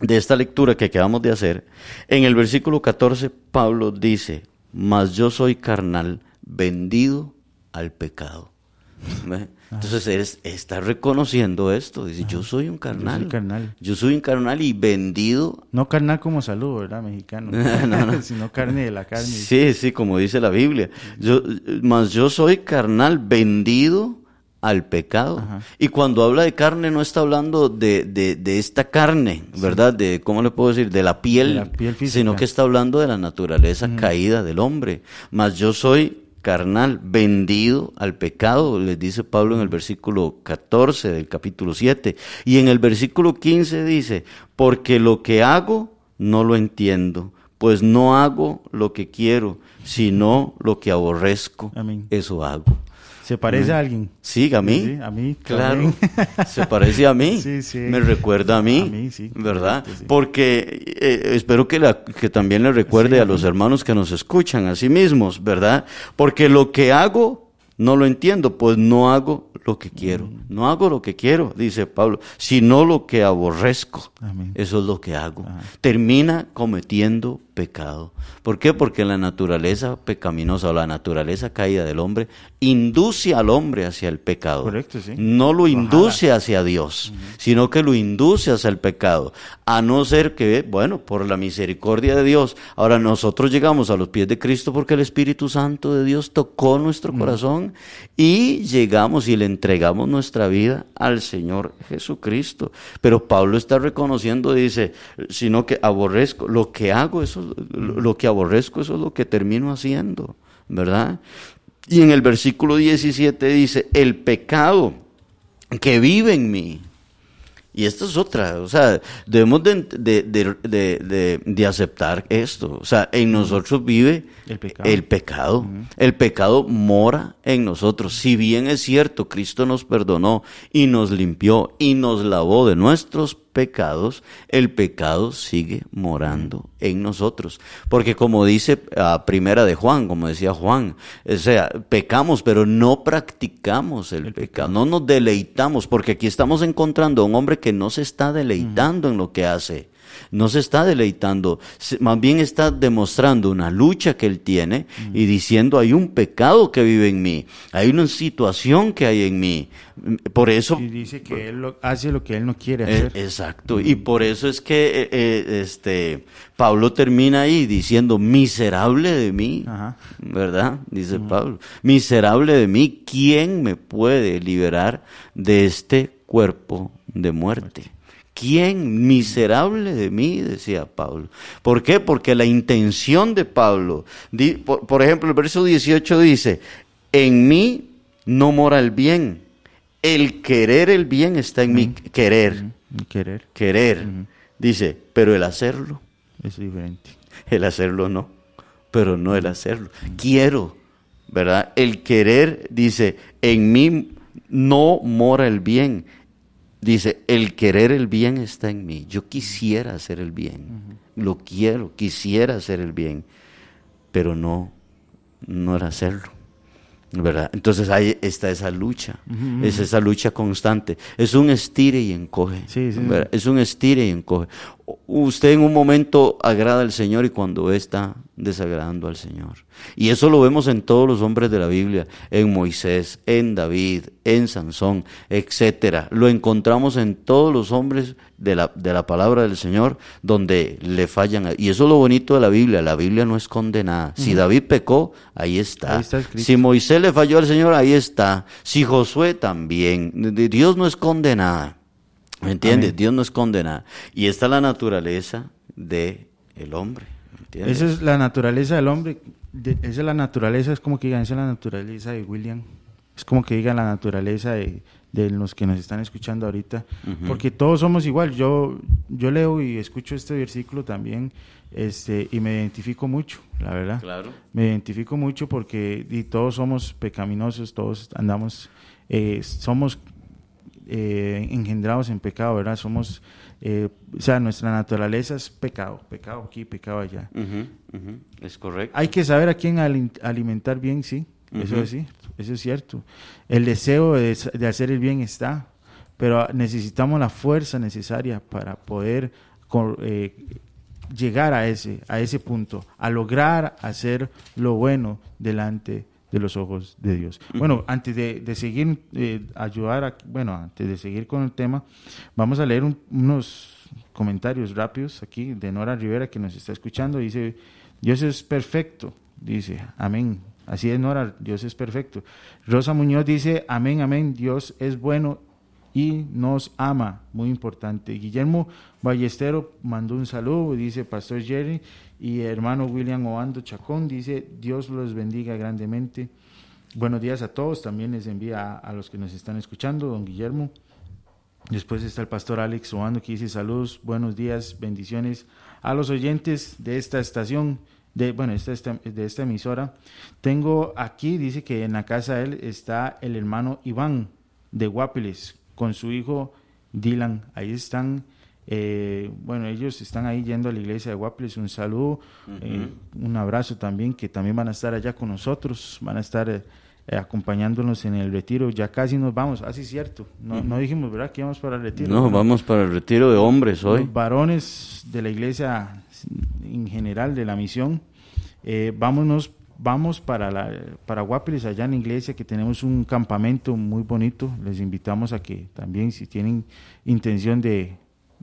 D: de esta lectura que acabamos de hacer, en el versículo 14 Pablo dice, mas yo soy carnal, vendido al pecado. ¿Ve? Entonces él es- está reconociendo esto, dice, yo soy un carnal.
C: soy carnal.
D: Yo soy un carnal y vendido
C: No carnal como salud, ¿verdad? Mexicano.
D: No, no.
C: Sino carne de la carne.
D: Sí, sí, como dice la Biblia. Yo, mas yo soy carnal vendido al pecado.
C: Ajá.
D: Y cuando habla de carne no está hablando de, de, de esta carne, ¿verdad? De, ¿cómo le puedo decir? De la piel,
C: De la piel
D: sino que está hablando de la naturaleza caída del hombre. Mas yo soy carnal vendido al pecado, les dice Pablo en el versículo 14 del capítulo 7. Y en el versículo 15 dice, porque lo que hago no lo entiendo, pues no hago lo que quiero, sino lo que aborrezco,
C: Amén.
D: eso hago.
C: ¿Se parece a alguien?
D: Sí, a mí.
C: Sí, a mí
D: Claro. Se parece a mí.
C: Sí, sí.
D: Me recuerda a mí.
C: A mí, sí.
D: ¿Verdad?
C: Sí.
D: Porque eh, espero que, la- que también le recuerde a los hermanos que nos escuchan a sí mismos, ¿verdad? Porque lo que hago no lo entiendo, pues no hago lo que quiero.
C: Mm.
D: No hago lo que quiero, dice Pablo, sino lo que aborrezco.
C: Amén.
D: Eso es lo que hago.
C: Ajá.
D: Termina cometiendo pecado. ¿Por qué? Porque la naturaleza pecaminosa o la naturaleza caída del hombre induce al hombre hacia el pecado.
C: Correcto, sí.
D: No lo induce hacia Dios, sino que lo induce hacia el pecado. A no ser que, bueno, por la misericordia de Dios, ahora nosotros llegamos a los pies de Cristo porque el Espíritu Santo de Dios tocó nuestro corazón y llegamos y le entregamos nuestra vida al Señor Jesucristo. Pero Pablo está reconociendo, dice, sino que aborrezco, lo que hago, eso, lo que aborrezco, eso es lo que termino haciendo, ¿verdad? Y en el versículo 17 dice, el pecado que vive en mí. Y esta es otra, o sea, debemos de, de, de, de aceptar esto. O sea, en nosotros vive
C: El pecado.
D: El pecado, El pecado mora en nosotros. Si bien es cierto, Cristo nos perdonó y nos limpió y nos lavó de nuestros pecados, el pecado sigue morando en nosotros. Porque como dice a primera de Juan, como decía Juan, o sea, pecamos, pero no practicamos el, pecado, no nos deleitamos, porque aquí estamos encontrando a un hombre que no se está deleitando en lo que hace no se está deleitando, más bien está demostrando una lucha que él tiene y diciendo hay un pecado que vive en mí, hay una situación que hay en mí. Por eso
C: Y dice que él lo- hace lo que él no quiere
D: eh,
C: hacer.
D: exacto, y por eso es que eh, eh, este Pablo termina ahí diciendo miserable de mí,
C: Ajá.
D: ¿verdad? Dice Pablo, miserable de mí, ¿quién me puede liberar de este cuerpo de muerte? ¿Quién miserable de mí? decía Pablo. ¿Por qué? Porque la intención de Pablo, por, ejemplo, el verso 18 dice, en mí no mora el bien, el querer el bien está en mi querer,
C: Querer
D: querer. Dice, pero el hacerlo,
C: es diferente.
D: el hacerlo no, pero no el hacerlo. Quiero, ¿verdad? El querer, dice, en mí no mora el bien. Dice, el querer el bien está en mí. Yo quisiera hacer el bien. Lo quiero, quisiera hacer el bien. Pero no, no era hacerlo. ¿Verdad? Entonces ahí está esa lucha. Es esa lucha constante. Es un estire y encoge.
C: Sí, sí, sí.
D: ¿verdad? Es un estire y encoge. Usted en un momento agrada al Señor y cuando está desagradando al Señor. Y eso lo vemos en todos los hombres de la Biblia, en Moisés, en David, en Sansón, etcétera. Lo encontramos en todos los hombres de la, de la palabra del Señor donde le fallan. Y eso es lo bonito de la Biblia. La Biblia no es condenada. Si David pecó, ahí está.
C: Ahí está
D: si Moisés le falló al Señor, ahí está. Si Josué también. Dios no es condenada. ¿Me entiendes?
C: Amén.
D: Dios no es condenada. Y esta es la naturaleza de el hombre.
C: Esa es la naturaleza del hombre. de- esa es la naturaleza, es como que digan, esa es la naturaleza de William. Es como que digan la naturaleza de, de los que nos están escuchando ahorita. Porque todos somos igual. Yo, yo leo y escucho este versículo también este, y me identifico mucho, la verdad.
D: Claro.
C: Me identifico mucho porque y todos somos pecaminosos, todos andamos, eh, somos eh, engendrados en pecado, ¿verdad? Somos, eh, o sea, nuestra naturaleza es pecado, pecado aquí, pecado allá.
D: Es correcto.
C: Hay que saber a quién ali- alimentar bien, sí, eso es sí, eso es cierto. El deseo de, de hacer el bien está, pero necesitamos la fuerza necesaria para poder eh, llegar a ese, a ese punto, a lograr hacer lo bueno delante de los ojos de Dios. Bueno, antes de, de seguir, eh, ayudar, a- bueno, antes de seguir con el tema, vamos a leer un- unos comentarios rápidos aquí de Nora Rivera que nos está escuchando. Dice, Dios es perfecto, dice, amén. Así es, Nora, Dios es perfecto. Rosa Muñoz dice, amén, amén, Dios es bueno y nos ama, muy importante. Guillermo Ballestero mandó un saludo, dice Pastor Jerry, y hermano William Obando Chacón dice, Dios los bendiga grandemente. Buenos días a todos, también les envía a, los que nos están escuchando, don Guillermo. Después está el pastor Alex Obando que dice saludos, buenos días, bendiciones a los oyentes de esta estación, de, bueno, esta, esta- de esta emisora. Tengo aquí, dice que en la casa de él está el hermano Iván de Guapiles con su hijo Dylan. Ahí están, eh, bueno, ellos están ahí yendo a la iglesia de Guapiles. Un saludo, eh, un abrazo también, que también van a estar allá con nosotros, van a estar eh, acompañándonos en el retiro. Ya casi nos vamos, así es cierto. No, no dijimos, ¿verdad? Que íbamos para el retiro.
D: No, vamos para el retiro de hombres hoy.
C: los varones de la iglesia en general de la misión. Eh, vámonos, vamos para, la, para Guapiles, allá en la iglesia, que tenemos un campamento muy bonito. Les invitamos a que también, si tienen intención de,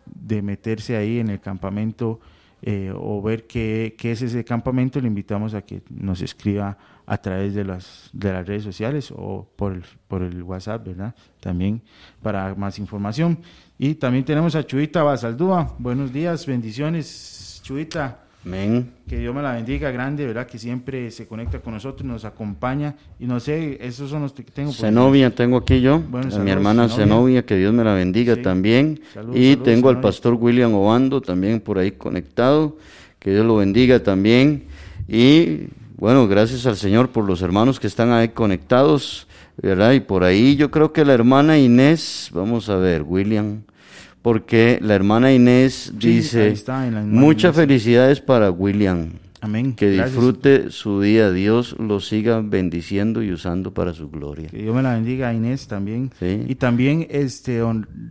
C: de meterse ahí en el campamento eh, o ver qué, qué, es ese campamento, le invitamos a que nos escriba a través de las, de las redes sociales o por el, por el WhatsApp, ¿verdad? También para más información. Y también tenemos a Chuita Basaldúa. Buenos días, bendiciones, Chuita.
D: Amén.
C: Que Dios me la bendiga grande, ¿verdad? Que siempre se conecta con nosotros, nos acompaña. Y no sé, esos son los que tengo.
D: Zenobia tengo aquí yo, bueno, a mi hermana Zenobia. que Dios me la bendiga sí. también. Salud, y tengo Zenobia. al pastor William Obando también por ahí conectado. Que Dios lo bendiga también. Y bueno, gracias al Señor por los hermanos que están ahí conectados, ¿verdad? Y por ahí yo creo que la hermana Inés, vamos a ver, William porque la hermana Inés sí, dice, muchas felicidades para William.
C: Amén.
D: Que Gracias. disfrute su día, Dios lo siga bendiciendo y usando para su gloria.
C: Que Dios me la bendiga, Inés también. Sí. Y también este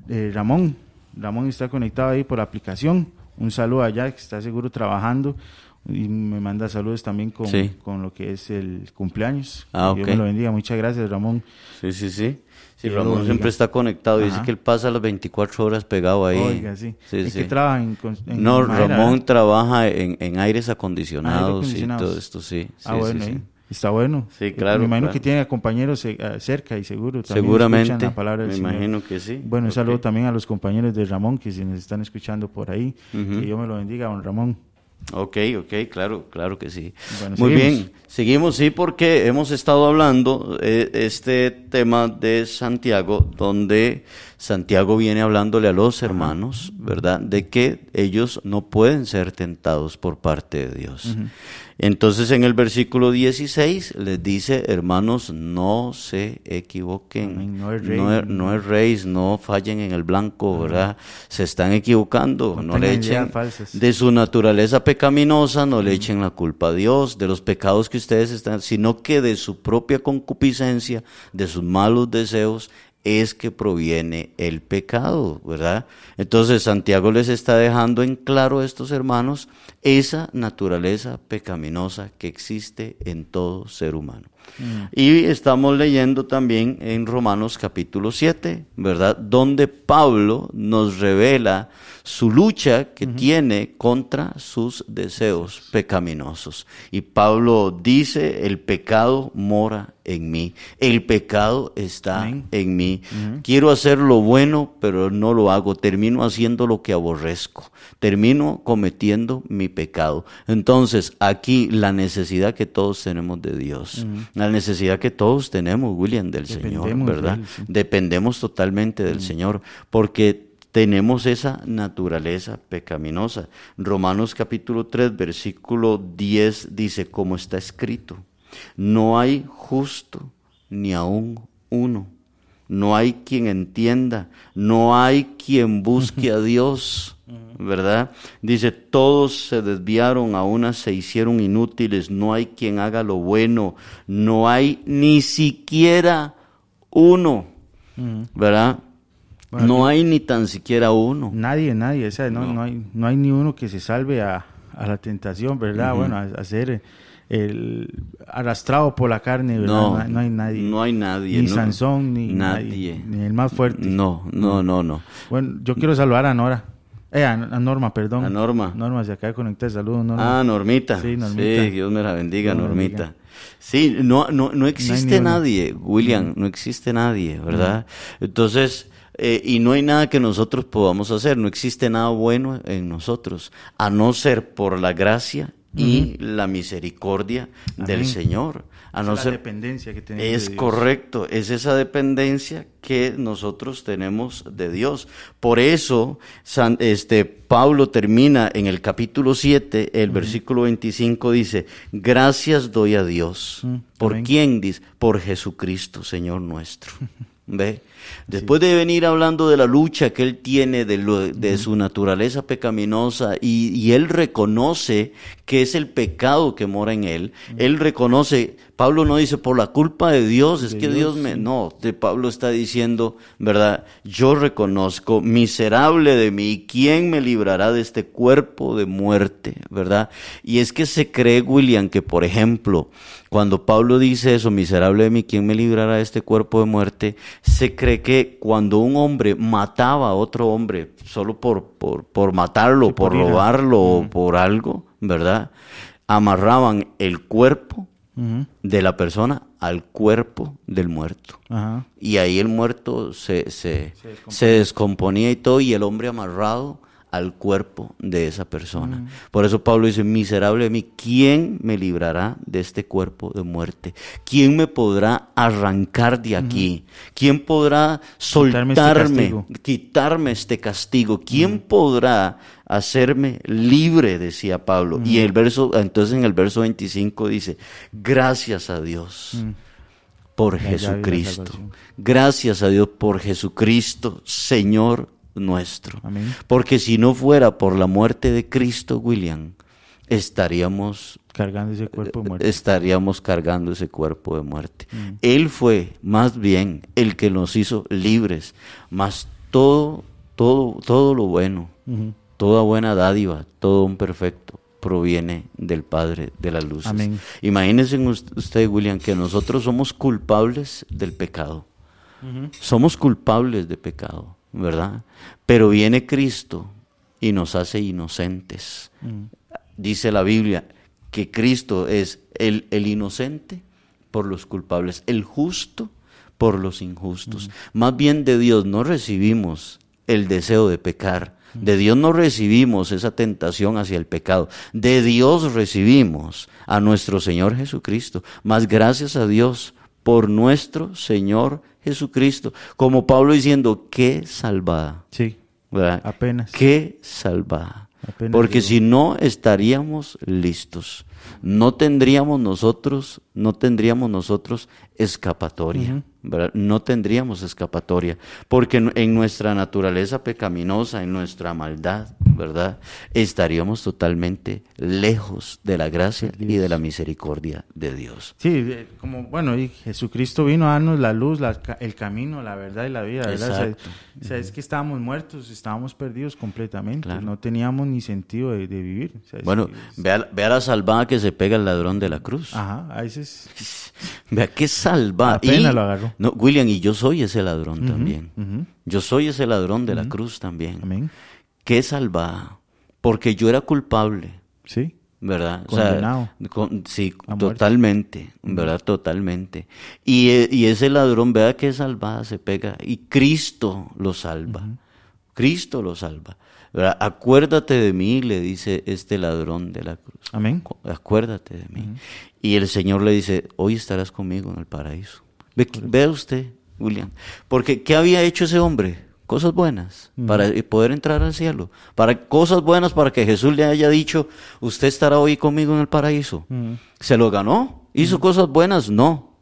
C: eh, Ramón, Ramón está conectado ahí por aplicación. Un saludo allá, que está seguro trabajando. Y me manda saludos también con, sí. con lo que es el cumpleaños.
D: Ah,
C: que
D: okay.
C: Dios me lo bendiga. Muchas gracias, Ramón.
D: Sí, sí, sí. Sí, Ramón siempre está conectado. Dice que él pasa las 24 horas pegado ahí.
C: Oiga, sí. sí ¿En sí. qué trabaja? En, en
D: no, madera, Ramón ¿verdad? trabaja en, en, aires acondicionados, Aire y todo esto, sí.
C: Ah, bueno, sí, Está bueno.
D: Sí, claro.
C: Me imagino
D: claro.
C: que tiene compañeros eh, cerca y seguro. También
D: Seguramente.
C: La palabra del
D: me
C: Señor.
D: imagino que sí.
C: Bueno, un
D: okay.
C: saludo también a los compañeros de Ramón que si nos están escuchando por ahí. Uh -huh. Que Dios me lo bendiga, don Ramón.
D: Ok, ok, claro, claro que sí.
C: Bueno,
D: Muy
C: seguimos.
D: bien, seguimos, sí, porque hemos estado hablando eh, este tema de Santiago, donde Santiago viene hablándole a los hermanos, ¿verdad? De que ellos no pueden ser tentados por parte de Dios. Uh -huh. Entonces en el versículo 16 les dice, hermanos, no se equivoquen,
C: no es rey,
D: no, no, rey, no fallen en el blanco, ¿verdad? Se están equivocando, no,
C: no
D: le echen de su naturaleza pecaminosa, no le echen la culpa a Dios de los pecados que ustedes están, sino que de su propia concupiscencia, de sus malos deseos, es que proviene el pecado, ¿verdad? Entonces Santiago les está dejando en claro a estos hermanos esa naturaleza pecaminosa que existe en todo ser humano. Mm. Y estamos leyendo también en Romanos capítulo 7, ¿verdad? Donde Pablo nos revela su lucha que uh -huh. tiene contra sus deseos pecaminosos. Y Pablo dice, el pecado mora en mí, el pecado está Amén. en mí. Uh -huh. Quiero hacer lo bueno, pero no lo hago. Termino haciendo lo que aborrezco. Termino cometiendo mi pecado. Entonces, aquí la necesidad que todos tenemos de Dios, uh -huh. la necesidad que todos tenemos, William, del
C: Dependemos
D: Señor, ¿verdad?
C: De él, sí.
D: Dependemos totalmente del Señor, porque tenemos esa naturaleza pecaminosa. Romanos capítulo 3, versículo 10 dice, como está escrito, no hay justo ni aún uno, no hay quien entienda, no hay quien busque a Dios. ¿Verdad? Dice, todos se desviaron, a unas se hicieron inútiles, no hay quien haga lo bueno, no hay ni siquiera uno, ¿verdad? Bueno, no hay ni tan siquiera uno.
C: Nadie, nadie, o sea, no, no. no, hay, no hay ni uno que se salve a, a la tentación, ¿verdad? Uh -huh. Bueno, a, a, ser el arrastrado por la carne, ¿verdad?
D: No,
C: no, hay nadie.
D: No hay nadie.
C: Ni
D: no,
C: Sansón, ni
D: nadie.
C: Ni el más fuerte.
D: No, no, no, no.
C: Bueno, yo quiero saludar a Nora. Eh, a, a, Norma, perdón.
D: A Norma.
C: Norma se acaba de conectar. Saludos, Norma.
D: Ah, Normita.
C: Sí, Normita.
D: Sí, Dios me la bendiga, no, Normita. Sí, no, no, no existe no nadie, William, no existe nadie, ¿verdad? Entonces, eh, y no hay nada que nosotros podamos hacer, no existe nada bueno en nosotros, a no ser por la gracia y uh -huh. la misericordia Amén. del Señor. A no
C: es
D: ser,
C: dependencia que tenemos.
D: Es
C: de Dios.
D: correcto, es esa dependencia que nosotros tenemos de Dios. Por eso, San, este, Pablo termina en el capítulo 7, el uh -huh. versículo 25 dice, gracias doy a Dios. Uh -huh. ¿Por
C: Amén.
D: quién? Dice, por Jesucristo, Señor nuestro. ¿Ve? Después de venir hablando de la lucha que él tiene, de, lo- de su naturaleza pecaminosa, y, y él reconoce que es el pecado que mora en él, él reconoce, Pablo no dice por la culpa de Dios, es
C: De
D: que
C: Dios,
D: Dios me...
C: sí.
D: No, de Pablo está diciendo, ¿verdad? Yo reconozco, miserable de mí, ¿quién me librará de este cuerpo de muerte? ¿Verdad? Y es que se cree, William, que por ejemplo, cuando Pablo dice eso, miserable de mí, ¿quién me librará de este cuerpo de muerte? Se cree que cuando un hombre mataba a otro hombre solo por, por, por matarlo,
C: Sí,
D: por, robarlo o por algo, ¿verdad? Amarraban el cuerpo de la persona al cuerpo del muerto. Y ahí el muerto se, se,
C: Se descomponía.
D: se descomponía y todo, y el hombre amarrado al cuerpo de esa persona. Por eso Pablo dice, miserable de mí, ¿quién me librará de este cuerpo de muerte? ¿Quién me podrá arrancar de aquí? ¿Quién podrá
C: Quitarme este
D: soltarme,
C: castigo.
D: quitarme este castigo? ¿Quién podrá hacerme libre? Decía Pablo. Y el verso, entonces en el verso 25 dice, gracias a Dios por Jesucristo. Gracias a Dios por Jesucristo, Señor nuestro.
C: Amén.
D: Porque si no fuera por la muerte de Cristo, William, estaríamos
C: Cargando ese cuerpo de muerte.
D: estaríamos cargando ese cuerpo de muerte.
C: Mm.
D: Él fue más bien el que nos hizo libres, más todo, todo, todo lo bueno, toda buena dádiva, todo un perfecto proviene del Padre de las luces.
C: Amén.
D: Imagínense us- usted, William, que nosotros somos culpables del pecado. Somos culpables de pecado, ¿verdad? Pero viene Cristo y nos hace inocentes. Dice la Biblia que Cristo es el, el inocente por los culpables, el justo por los injustos. Más bien de Dios no recibimos el deseo de pecar. De Dios no recibimos esa tentación hacia el pecado. De Dios recibimos a nuestro Señor Jesucristo. Más gracias a Dios por nuestro Señor Jesucristo. Como Pablo diciendo, qué salvada.
C: Sí,
D: ¿verdad?
C: apenas.
D: Qué salvada.
C: Apenas
D: Porque si no estaríamos listos. No tendríamos nosotros, no tendríamos nosotros escapatoria. No tendríamos escapatoria. Porque en- en nuestra naturaleza pecaminosa, en nuestra maldad, ¿verdad? Estaríamos totalmente lejos de la gracia y de la misericordia de Dios.
C: Sí, eh, como bueno, y Jesucristo vino a darnos la luz, la el camino, la verdad y la vida, ¿verdad? O sea,
D: Exacto.
C: O sea, es que estábamos muertos, estábamos perdidos completamente,
D: Claro.
C: no teníamos ni sentido de, de vivir. O sea, es
D: Bueno,
C: que-
D: vea, vea la salvada que se pega el ladrón de la cruz.
C: Ajá, a veces
D: Vea qué salva.
C: Apenas
D: Y-
C: lo agarró.
D: No, William, y yo soy ese ladrón también. Yo soy ese ladrón de la cruz también.
C: Amén.
D: Qué salva. Porque yo era culpable,
C: Sí,
D: ¿verdad?
C: Condenado.
D: con- sí, totalmente, ¿verdad? Totalmente. Y, eh, y ese ladrón, vea qué salvada se pega. Y Cristo lo salva. Cristo lo salva. ¿Verdad? Acuérdate de mí, le dice este ladrón de la cruz.
C: amén.
D: acuérdate de mí. Y el Señor le dice, hoy estarás conmigo en el paraíso. Ve, vea usted, William, porque ¿qué había hecho ese hombre? Cosas buenas para poder entrar al cielo, para cosas buenas para que Jesús le haya dicho, usted estará hoy conmigo en el paraíso. ¿Se lo ganó? ¿Hizo cosas buenas? No.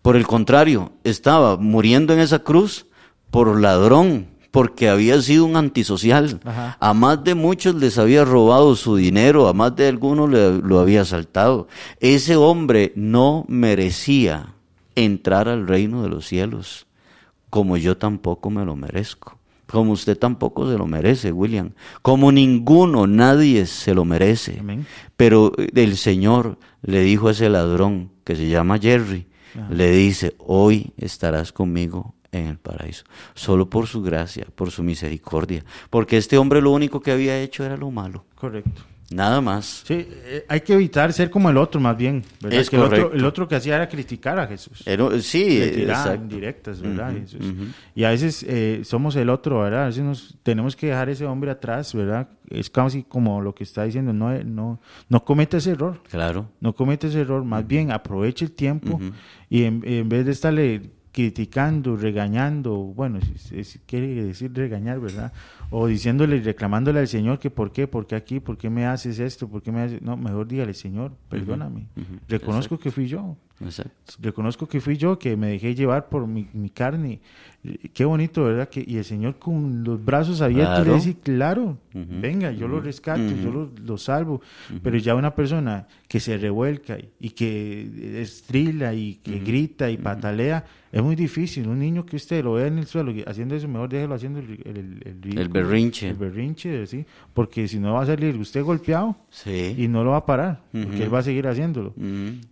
D: Por el contrario, estaba muriendo en esa cruz por ladrón, porque había sido un antisocial.
C: Ajá.
D: A más de muchos les había robado su dinero, a más de algunos le- lo había asaltado. Ese hombre no merecía entrar al reino de los cielos, como yo tampoco me lo merezco. Como usted tampoco se lo merece, William. Como ninguno, nadie se lo merece.
C: Amén.
D: Pero el Señor le dijo a ese ladrón, que se llama Jerry, le dice, hoy estarás conmigo en el paraíso, solo por su gracia, por su misericordia, porque este hombre lo único que había hecho era lo malo,
C: Correcto.
D: nada más.
C: Sí, eh, hay que evitar ser como el otro más bien, ¿verdad?
D: Es
C: que el otro, el otro que hacía era criticar a Jesús.
D: Era- sí,
C: indirectas, ¿verdad?
D: Ujú,
C: Eso es-
D: ujú.
C: Y a veces eh, somos el otro, ¿verdad? A veces nos tenemos que dejar ese hombre atrás, ¿verdad? Es casi como lo que está diciendo, no, no, no cometa ese error,
D: Claro,
C: no cometa ese error, más bien aproveche el tiempo y en, en vez de estarle criticando, regañando, bueno, si, si quiere decir regañar, ¿verdad? O diciéndole, reclamándole al Señor que por qué, por qué aquí, por qué me haces esto, por qué me haces... No, mejor dígale, Señor, perdóname, reconozco que fui yo,
D: Exacto.
C: Reconozco que fui yo que me dejé llevar por mi, mi carne. Qué bonito, ¿verdad? Que, y el Señor con los brazos abiertos
D: Claro.
C: le dice, claro, venga, yo lo rescato, yo lo, lo salvo. Pero ya una persona que se revuelca y, y que estrila y que grita y patalea, es muy difícil. Un niño que usted lo vea en el suelo y haciendo eso, mejor déjelo haciendo el, el, el- el
D: berrinche.
C: El berrinche, sí. Porque si no va a salir usted golpeado
D: Sí.
C: y no lo va a parar, porque él va a seguir haciéndolo.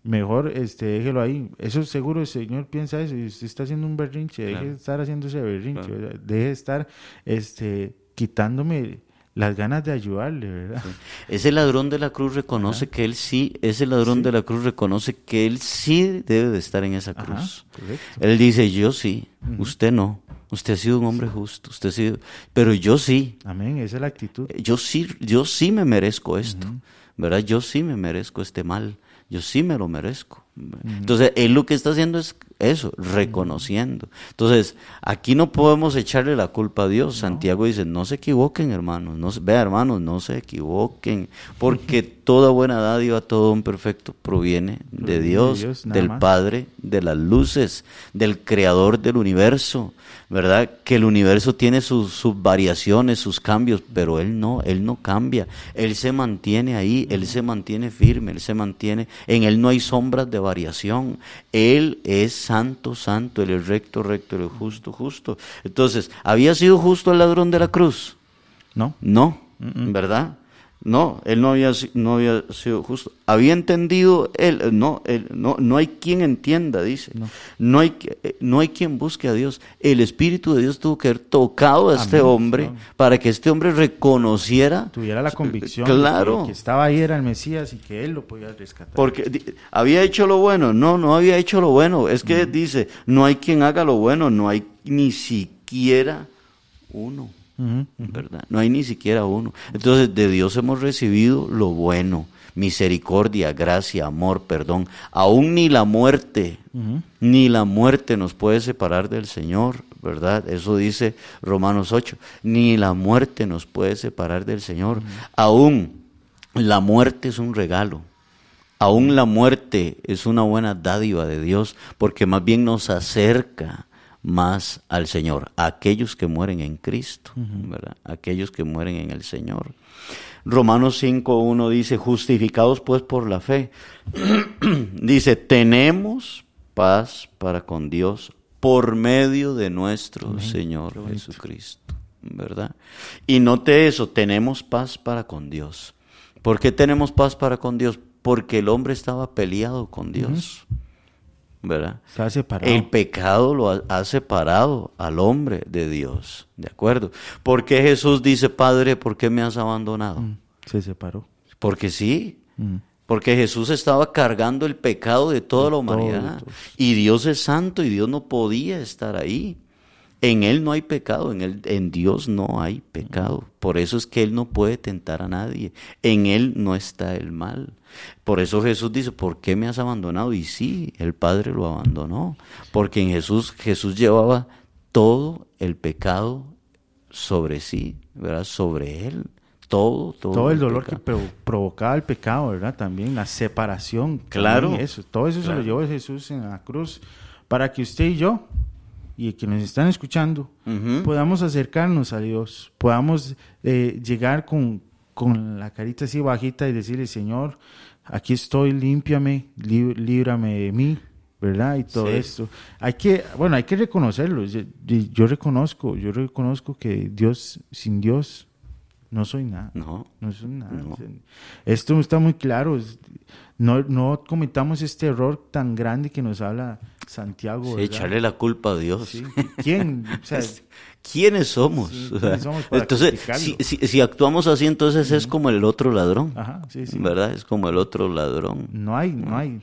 C: Mejor este, déjelo ahí. Eso seguro el Señor piensa eso. Y usted está haciendo un berrinche. Deje
D: Claro.
C: de estar haciendo ese berrinche.
D: Claro.
C: Deje de estar este, quitándome las ganas de ayudarle, ¿verdad?
D: Ese ladrón de la cruz reconoce que él sí, ese ladrón de la cruz reconoce que él sí debe de estar en esa cruz. Él dice, yo sí, usted no, usted ha sido un hombre justo, usted ha sido, pero yo sí,
C: Amén. Esa es la actitud.
D: yo sí, yo sí me merezco esto, ¿verdad? Yo sí me merezco este mal, yo sí me lo merezco. Entonces, él lo que está haciendo es eso, reconociendo. Entonces, aquí no podemos echarle la culpa a Dios. Santiago dice, no se equivoquen, hermanos. No, se- vea, hermanos, no se equivoquen. Porque toda buena dádiva, todo un perfecto proviene de Dios, del
C: más.
D: Padre, de las luces, del creador del universo. ¿Verdad? Que el universo tiene sus, sus variaciones, sus cambios, pero Él no, Él no cambia. Él se mantiene ahí, Él se mantiene firme, Él se mantiene, en Él no hay sombras de variación. Él es santo, santo, Él es recto, recto, Él es justo, justo. Entonces, ¿había sido justo el ladrón de la cruz?
C: ¿No?
D: No, ¿verdad? No, él no había, no había sido justo. Había entendido él, eh, no, él, no, no hay quien entienda, dice. No. hay, que- eh, no hay quien busque a Dios. El Espíritu de Dios tuvo que haber tocado a este hombre para que este hombre reconociera.
C: Tuviera la convicción de
D: Claro.
C: que el que estaba ahí era el Mesías y que él lo podía rescatar.
D: Porque había hecho lo bueno, no, no había hecho lo bueno. Es que dice, no hay quien haga lo bueno, no hay ni siquiera uno. ¿Verdad? No hay ni siquiera uno. Entonces, de Dios hemos recibido lo bueno, misericordia, gracia, amor, perdón. Aún ni la muerte, ni la muerte nos puede separar del Señor, ¿verdad? Eso dice Romanos 8. Ni la muerte nos puede separar del Señor. Aún la muerte es un regalo. Aún la muerte es una buena dádiva de Dios, porque más bien nos acerca más al Señor, a aquellos que mueren en Cristo, ¿verdad? Aquellos que mueren en el Señor. Romanos 5.1 dice, justificados pues por la fe. dice, tenemos paz para con Dios por medio de nuestro Señor Jesucristo, ¿verdad? Y note eso, tenemos paz para con Dios. ¿Por qué tenemos paz para con Dios? Porque el hombre estaba peleado con Dios, ¿verdad?
C: Separado.
D: El pecado lo ha, ha separado al hombre de Dios, ¿de acuerdo? ¿Por qué Jesús dice, Padre, ¿por qué me has abandonado?
C: Se separó.
D: Porque sí,
C: Mm.
D: porque Jesús estaba cargando el pecado de toda la humanidad.
C: todos.
D: Y Dios es santo y Dios no podía estar ahí. En Él no hay pecado, en, él, en Dios no hay pecado. Por eso es que Él no puede tentar a nadie. En Él no está el mal. Por eso Jesús dice, ¿por qué me has abandonado? Y sí, el Padre lo abandonó. Porque en Jesús, Jesús llevaba todo el pecado sobre sí, ¿verdad? Sobre Él. Todo, todo.
C: todo el dolor
D: pecado.
C: que pro- provocaba el pecado, ¿verdad? También la separación.
D: Claro.
C: Eso, todo eso se lo llevó Jesús en la cruz para que usted y yo y que nos están escuchando podamos acercarnos a Dios, podamos eh, llegar con, con la carita así bajita y decirle, Señor, aquí estoy, límpiame, lí- líbrame de mí, ¿verdad? Y todo
D: Sí.
C: esto. Hay que, bueno, hay que reconocerlo. Yo, yo reconozco, yo reconozco que Dios, sin Dios, no soy nada.
D: No.
C: No soy nada.
D: No.
C: Esto está muy claro. No, no cometamos este error tan grande que nos habla Santiago.
D: Sí, echarle la culpa a Dios.
C: Sí. ¿Quién? O sea,
D: ¿Quiénes somos?
C: Sí,
D: O sea,
C: ¿quiénes somos para
D: entonces, si, si- si actuamos así, entonces es como el otro ladrón.
C: Ajá, sí, sí.
D: ¿Verdad? Es como el otro ladrón.
C: no hay, no hay.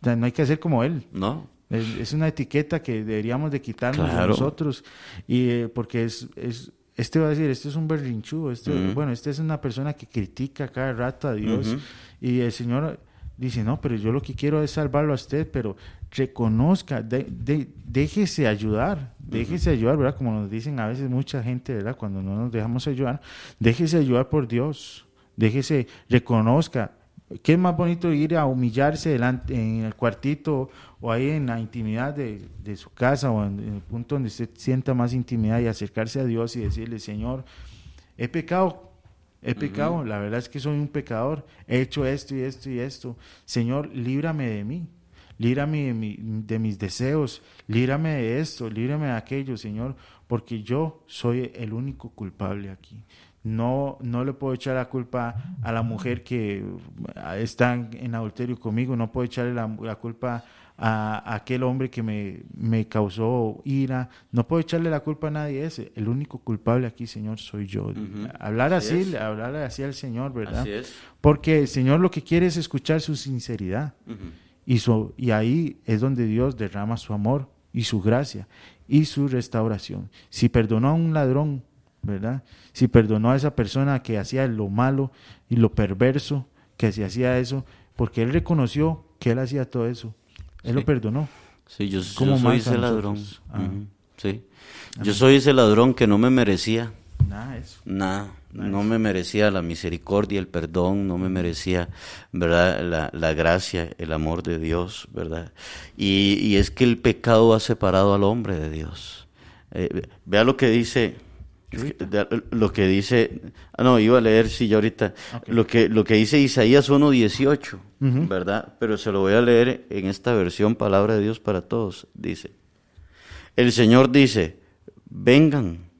C: O sea, no hay que hacer como él.
D: ¿No?
C: Es, es una etiqueta que deberíamos de quitarnos de nosotros. Y eh, porque es, es, este va a decir, este es un berrinchudo, este,
D: Ujú.
C: bueno, este es una persona que critica cada rato a Dios. Y el Señor dice, no, pero yo lo que quiero es salvarlo a usted, pero reconozca, de- de- déjese ayudar, déjese ayudar, ¿verdad? Como nos dicen a veces mucha gente, ¿verdad? Cuando no nos dejamos ayudar, déjese ayudar por Dios, déjese, reconozca, ¿Qué es más bonito ir a humillarse delante, en el cuartito o ahí en la intimidad de, de su casa o en, en el punto donde usted sienta más intimidad y acercarse a Dios y decirle, Señor, he pecado, he pecado, la verdad es que soy un pecador, he hecho esto y esto y esto. Señor, líbrame de mí, líbrame de, mi- de mis deseos, líbrame de esto, líbrame de aquello, Señor, porque yo soy el único culpable aquí. No, no le puedo echar la culpa a la mujer que ah, está en, adulterio conmigo, no puedo echarle la, la culpa a, aquel hombre que me, me causó ira, no puedo echarle la culpa a nadie ese. El único culpable aquí, Señor, soy yo. Hablar
D: Así
C: hablar así al Señor, ¿verdad?
D: Así es.
C: Porque el Señor lo que quiere es escuchar su sinceridad.
D: Ujú.
C: Y, su, y ahí es donde Dios derrama su amor y su gracia y su restauración. Si perdonó a un ladrón, ¿verdad? Si perdonó a esa persona que hacía lo malo y lo perverso, que se hacía eso, porque él reconoció que él hacía todo eso. Él
D: Sí.
C: lo perdonó.
D: Sí, yo,
C: ¿Cómo
D: yo soy ese ladrón.
C: Ah.
D: Sí. Yo soy ese ladrón que no me merecía
C: Nada de eso.
D: nada. No me merecía la misericordia, el perdón, no me merecía, ¿verdad? La, la gracia, el amor de Dios, ¿verdad? Y, y es que el pecado ha separado al hombre de Dios. Eh, vea lo que dice, lo que dice, ah, no, iba a leer, sí, ya ahorita, lo, que, lo que dice Isaías 1.18,
C: Ujú.
D: ¿verdad? Pero se lo voy a leer en esta versión, Palabra de Dios para Todos. Dice, el Señor dice, vengan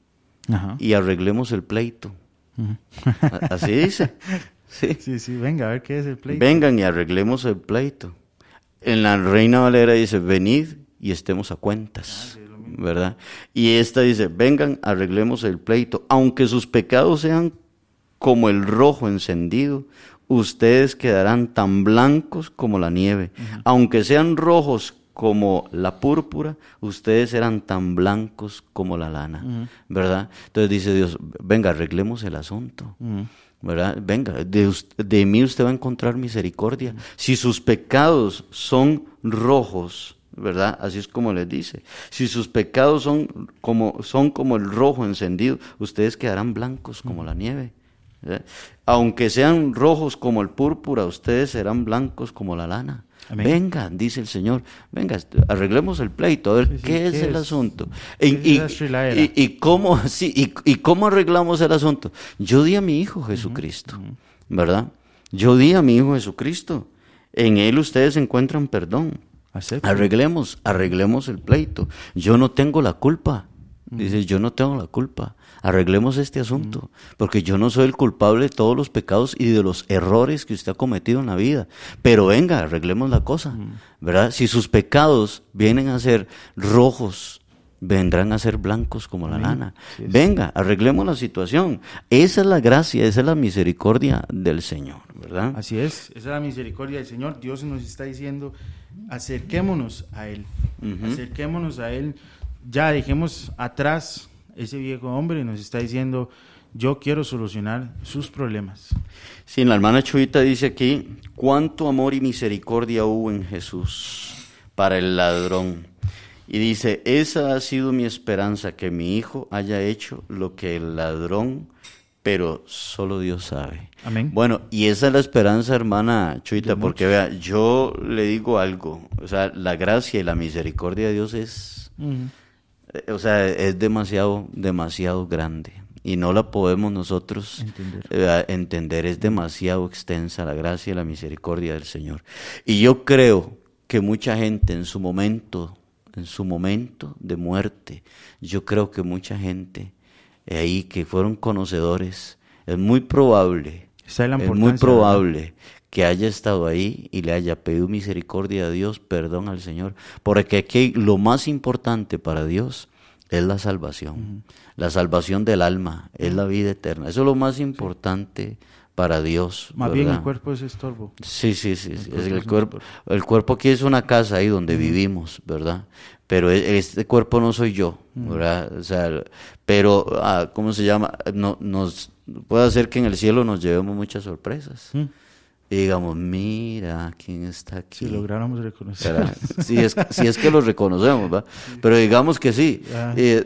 C: Ajá.
D: y arreglemos el pleito. Así dice. Sí.
C: Sí, sí, venga, a ver qué es el pleito.
D: Vengan y arreglemos el pleito. En la Reina Valera dice, venid y estemos a cuentas. ¿Verdad? Y esta dice, vengan, arreglemos el pleito. Aunque sus pecados sean como el rojo encendido, ustedes quedarán tan blancos como la nieve. Aunque sean rojos como la púrpura, ustedes serán tan blancos como la lana. ¿Verdad? Entonces dice Dios, venga, arreglemos el asunto. ¿verdad? Venga, de, mí usted va a encontrar misericordia. Si sus pecados son rojos, ¿verdad? Así es como les dice. Si sus pecados son como, son como el rojo encendido, ustedes quedarán blancos como la nieve. ¿verdad? Aunque sean rojos como el púrpura, ustedes serán blancos como la lana.
C: Amén.
D: Venga, dice el Señor, venga, est- arreglemos el pleito, a ver
C: Sí, sí,
D: qué es
C: ¿qué
D: el
C: es?
D: asunto.
C: ¿Qué
D: Y- cómo, sí, y, y cómo arreglamos el asunto? Yo di a mi Hijo Jesucristo, ¿verdad? Yo di a mi Hijo Jesucristo. En Él ustedes encuentran perdón. Arreglemos, arreglemos el pleito. Yo no tengo la culpa. Dice, yo no tengo la culpa. Arreglemos este asunto. Porque yo no soy el culpable de todos los pecados y de los errores que usted ha cometido en la vida. Pero venga, arreglemos la cosa. ¿Verdad? Si sus pecados vienen a ser rojos, vendrán a ser blancos como la lana. Venga, arreglemos la situación. Esa es la gracia, esa es la misericordia del Señor, ¿verdad?
C: Así es, esa es la misericordia del Señor. Dios nos está diciendo, acerquémonos a Él, acerquémonos a Él. Ya dejemos atrás ese viejo hombre y nos está diciendo, yo quiero solucionar sus problemas.
D: Sí, la hermana Chuita dice aquí, cuánto amor y misericordia hubo en Jesús para el ladrón. Y dice, esa ha sido mi esperanza, que mi hijo haya hecho lo que el ladrón, pero solo Dios sabe.
C: Amén.
D: Bueno, y esa es la esperanza, hermana Chuita, porque vea, yo le digo algo, o sea, la gracia y la misericordia de Dios es o sea, es demasiado, demasiado grande y no la podemos nosotros
C: Entender.
D: eh, entender. Es demasiado extensa la gracia y la misericordia del Señor. Y yo creo que mucha gente en su momento, en su momento de muerte, yo creo que mucha gente eh, ahí que fueron conocedores, es muy probable,
C: es
D: muy probable que haya estado ahí y le haya pedido misericordia a Dios, perdón al Señor, porque aquí lo más importante para Dios es la salvación, la salvación del alma, es la vida eterna, eso es lo más importante para Dios.
C: Más bien el cuerpo es estorbo.
D: Sí, sí, sí. sí, es
C: cuerpo
D: el,
C: es
D: cuerpo, el cuerpo aquí es una casa ahí donde vivimos, ¿verdad? Pero e- este cuerpo no soy yo, ¿verdad? O sea, pero, ah, ¿cómo se llama? No, nos puede hacer que en el cielo nos llevemos muchas sorpresas. Y digamos, mira quién está aquí.
C: Si lográramos reconocer.
D: Si es, si es que los reconocemos, ¿verdad? Pero digamos que sí,
C: Ah.
D: eh,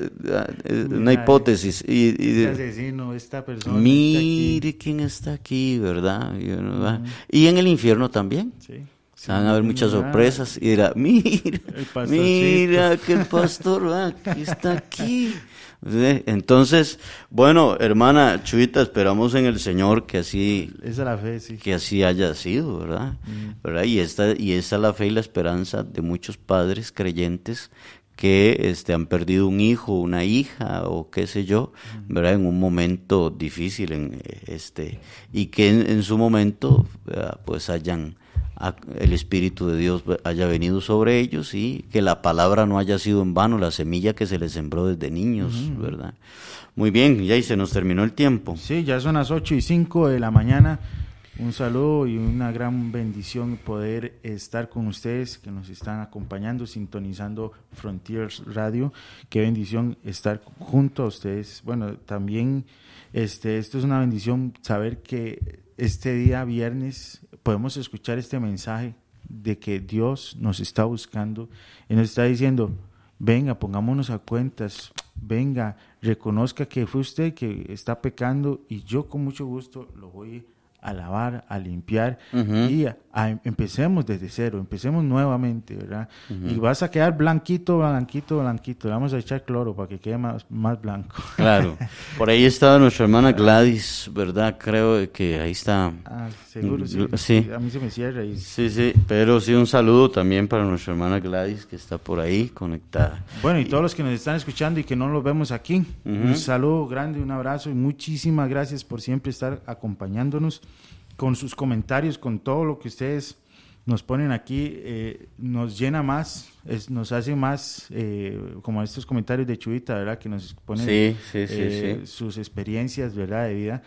D: eh, una hipótesis. Y, y-
C: Este asesino, esta persona.
D: mire quién está aquí, ¿verdad? Y, uno va- y en el infierno también.
C: Sí.
D: Se van a ver muchas sorpresas y dirá, mira, mira que el pastor aquí está aquí. ¿Sí? Entonces, bueno, hermana Chuita, esperamos en el Señor que así
C: Esa es la fe, sí.
D: que así haya sido, ¿verdad? ¿verdad? Y esta y esta es la fe y la esperanza de muchos padres creyentes que este han perdido un hijo, una hija o qué sé yo, ¿verdad? En un momento difícil en este y que en, en su momento ¿verdad? pues hayan ha- el espíritu de Dios haya venido sobre ellos y que la palabra no haya sido en vano, la semilla que se les sembró desde niños, ¿verdad? Muy bien, ya y se nos terminó el tiempo.
C: Sí, ya son las 8 y 5 de la mañana. Un saludo y una gran bendición poder estar con ustedes que nos están acompañando, sintonizando Frontiers Radio. Qué bendición estar junto a ustedes. Bueno, también este, esto es una bendición saber que este día viernes podemos escuchar este mensaje de que Dios nos está buscando y nos está diciendo, venga, pongámonos a cuentas, venga, reconozca que fue usted que está pecando y yo con mucho gusto lo voy a lavar, a limpiar y a- a- empecemos desde cero, empecemos nuevamente, ¿verdad? Y vas a quedar blanquito, blanquito, blanquito, le vamos a echar cloro para que quede más, más blanco.
D: Claro. Por ahí estaba nuestra hermana Gladys, ¿verdad? Creo que ahí está.
C: Ah, seguro, sí.
D: Sí.
C: A mí se me cierra y
D: Sí, sí, pero sí un saludo también para nuestra hermana Gladys que está por ahí conectada.
C: Bueno, y todos los que nos están escuchando y que no los vemos aquí, un saludo grande, un abrazo y muchísimas gracias por siempre estar acompañándonos con sus comentarios, con todo lo que ustedes nos ponen aquí, eh, nos llena más, es- nos hace más, eh, como estos comentarios de Chubita, ¿verdad? Que nos ponen
D: Sí, sí, sí,
C: eh, sus experiencias, ¿verdad? De vida.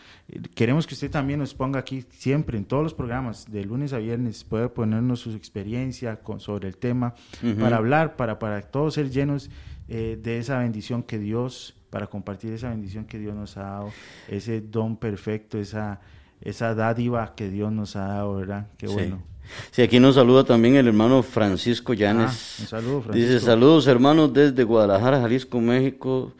C: Queremos que usted también nos ponga aquí siempre, en todos los programas, de lunes a viernes, pueda ponernos su experiencia con, sobre el tema, para hablar, para, para todos ser llenos eh, de esa bendición que Dios, para compartir esa bendición que Dios nos ha dado, ese don perfecto, esa, esa dádiva que Dios nos ha dado, ¿verdad? Qué
D: Sí.
C: bueno.
D: Sí, aquí nos saluda también el hermano Francisco Llanes.
C: Ah, un saludo,
D: Dice,
C: Francisco.
D: saludos hermanos desde Guadalajara, Jalisco, México.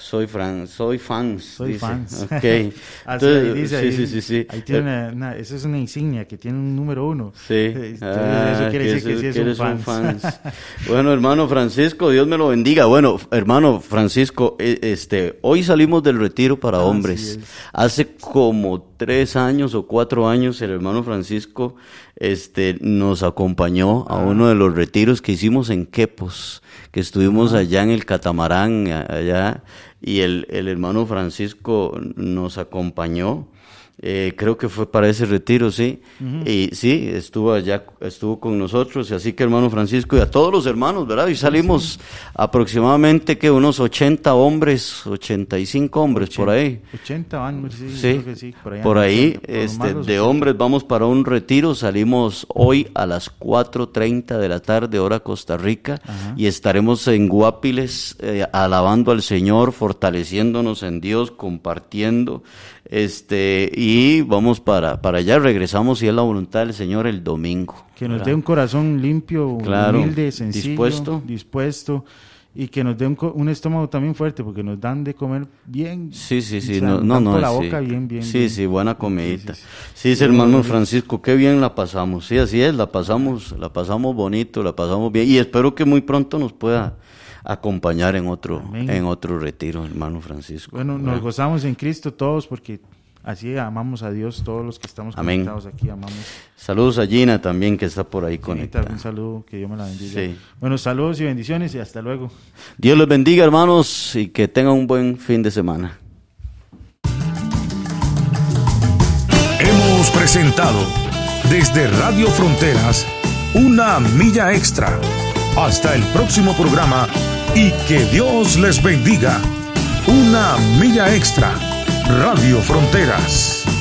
D: Soy fran, soy fans.
C: Soy
D: dice.
C: fans.
D: Ok. Entonces,
C: dice, ahí,
D: sí, sí, sí.
C: ahí tiene una, una- eso es una insignia que tiene un número uno.
D: Sí.
C: Entonces,
D: Ah,
C: eso quiere
D: que
C: decir que sí es
D: que
C: un
D: un
C: fans.
D: bueno, hermano Francisco, Dios me lo bendiga. Bueno, hermano Francisco, eh, este, hoy salimos del retiro para hombres.
C: es.
D: Hace como tres años o cuatro años el hermano Francisco, este, nos acompañó
C: Ah.
D: a uno de los retiros que hicimos en Quepos, que estuvimos
C: Ah.
D: allá en el catamarán, allá, y el, el hermano Francisco nos acompañó. Eh, creo que fue para ese retiro, sí. Y sí, estuvo allá, estuvo con nosotros. Y así que hermano Francisco y a todos los hermanos, ¿verdad? Y salimos aproximadamente que unos 80 hombres, 85 hombres por ahí.
C: 80 años, sí,
D: Sí,
C: creo que sí, por
D: por
C: ahí,
D: ahí,
C: por lo
D: este, de
C: 80.
D: hombres vamos para un retiro, salimos hoy a las 4.30 de la tarde, hora Costa Rica, y estaremos en Guapiles eh, alabando al Señor, fortaleciéndonos en Dios, compartiendo, este, y vamos para, para allá, regresamos y es la voluntad del Señor el domingo.
C: Que nos
D: ¿verdad?
C: dé un corazón limpio,
D: Claro,
C: humilde, sencillo,
D: dispuesto.
C: dispuesto, y que nos dé un, un estómago también fuerte, porque nos dan de comer bien.
D: Sí, sí, sí, no, no, no.
C: la
D: sí.
C: boca bien, bien.
D: Sí,
C: bien.
D: sí, buena comidita.
C: Sí,
D: Sí,
C: sí,
D: sí, hermano Francisco, qué bien la pasamos. Sí, así es, la pasamos, la pasamos bonito, la pasamos bien. Y espero que muy pronto nos pueda acompañar en otro,
C: Amén.
D: en otro retiro, hermano Francisco.
C: Bueno, nos gozamos en Cristo todos, porque así amamos a Dios, todos los que estamos
D: Amén.
C: conectados aquí, amamos.
D: Saludos a Gina también, que está por ahí
C: Ginita,
D: conectada.
C: un saludo, que Dios me la bendiga.
D: Sí.
C: Bueno, saludos y bendiciones y hasta luego.
D: Dios les bendiga, hermanos, y que tengan un buen fin de semana.
A: Hemos presentado desde Radio Fronteras una milla extra. Hasta el próximo programa y que Dios les bendiga. Una milla extra. Radio Fronteras.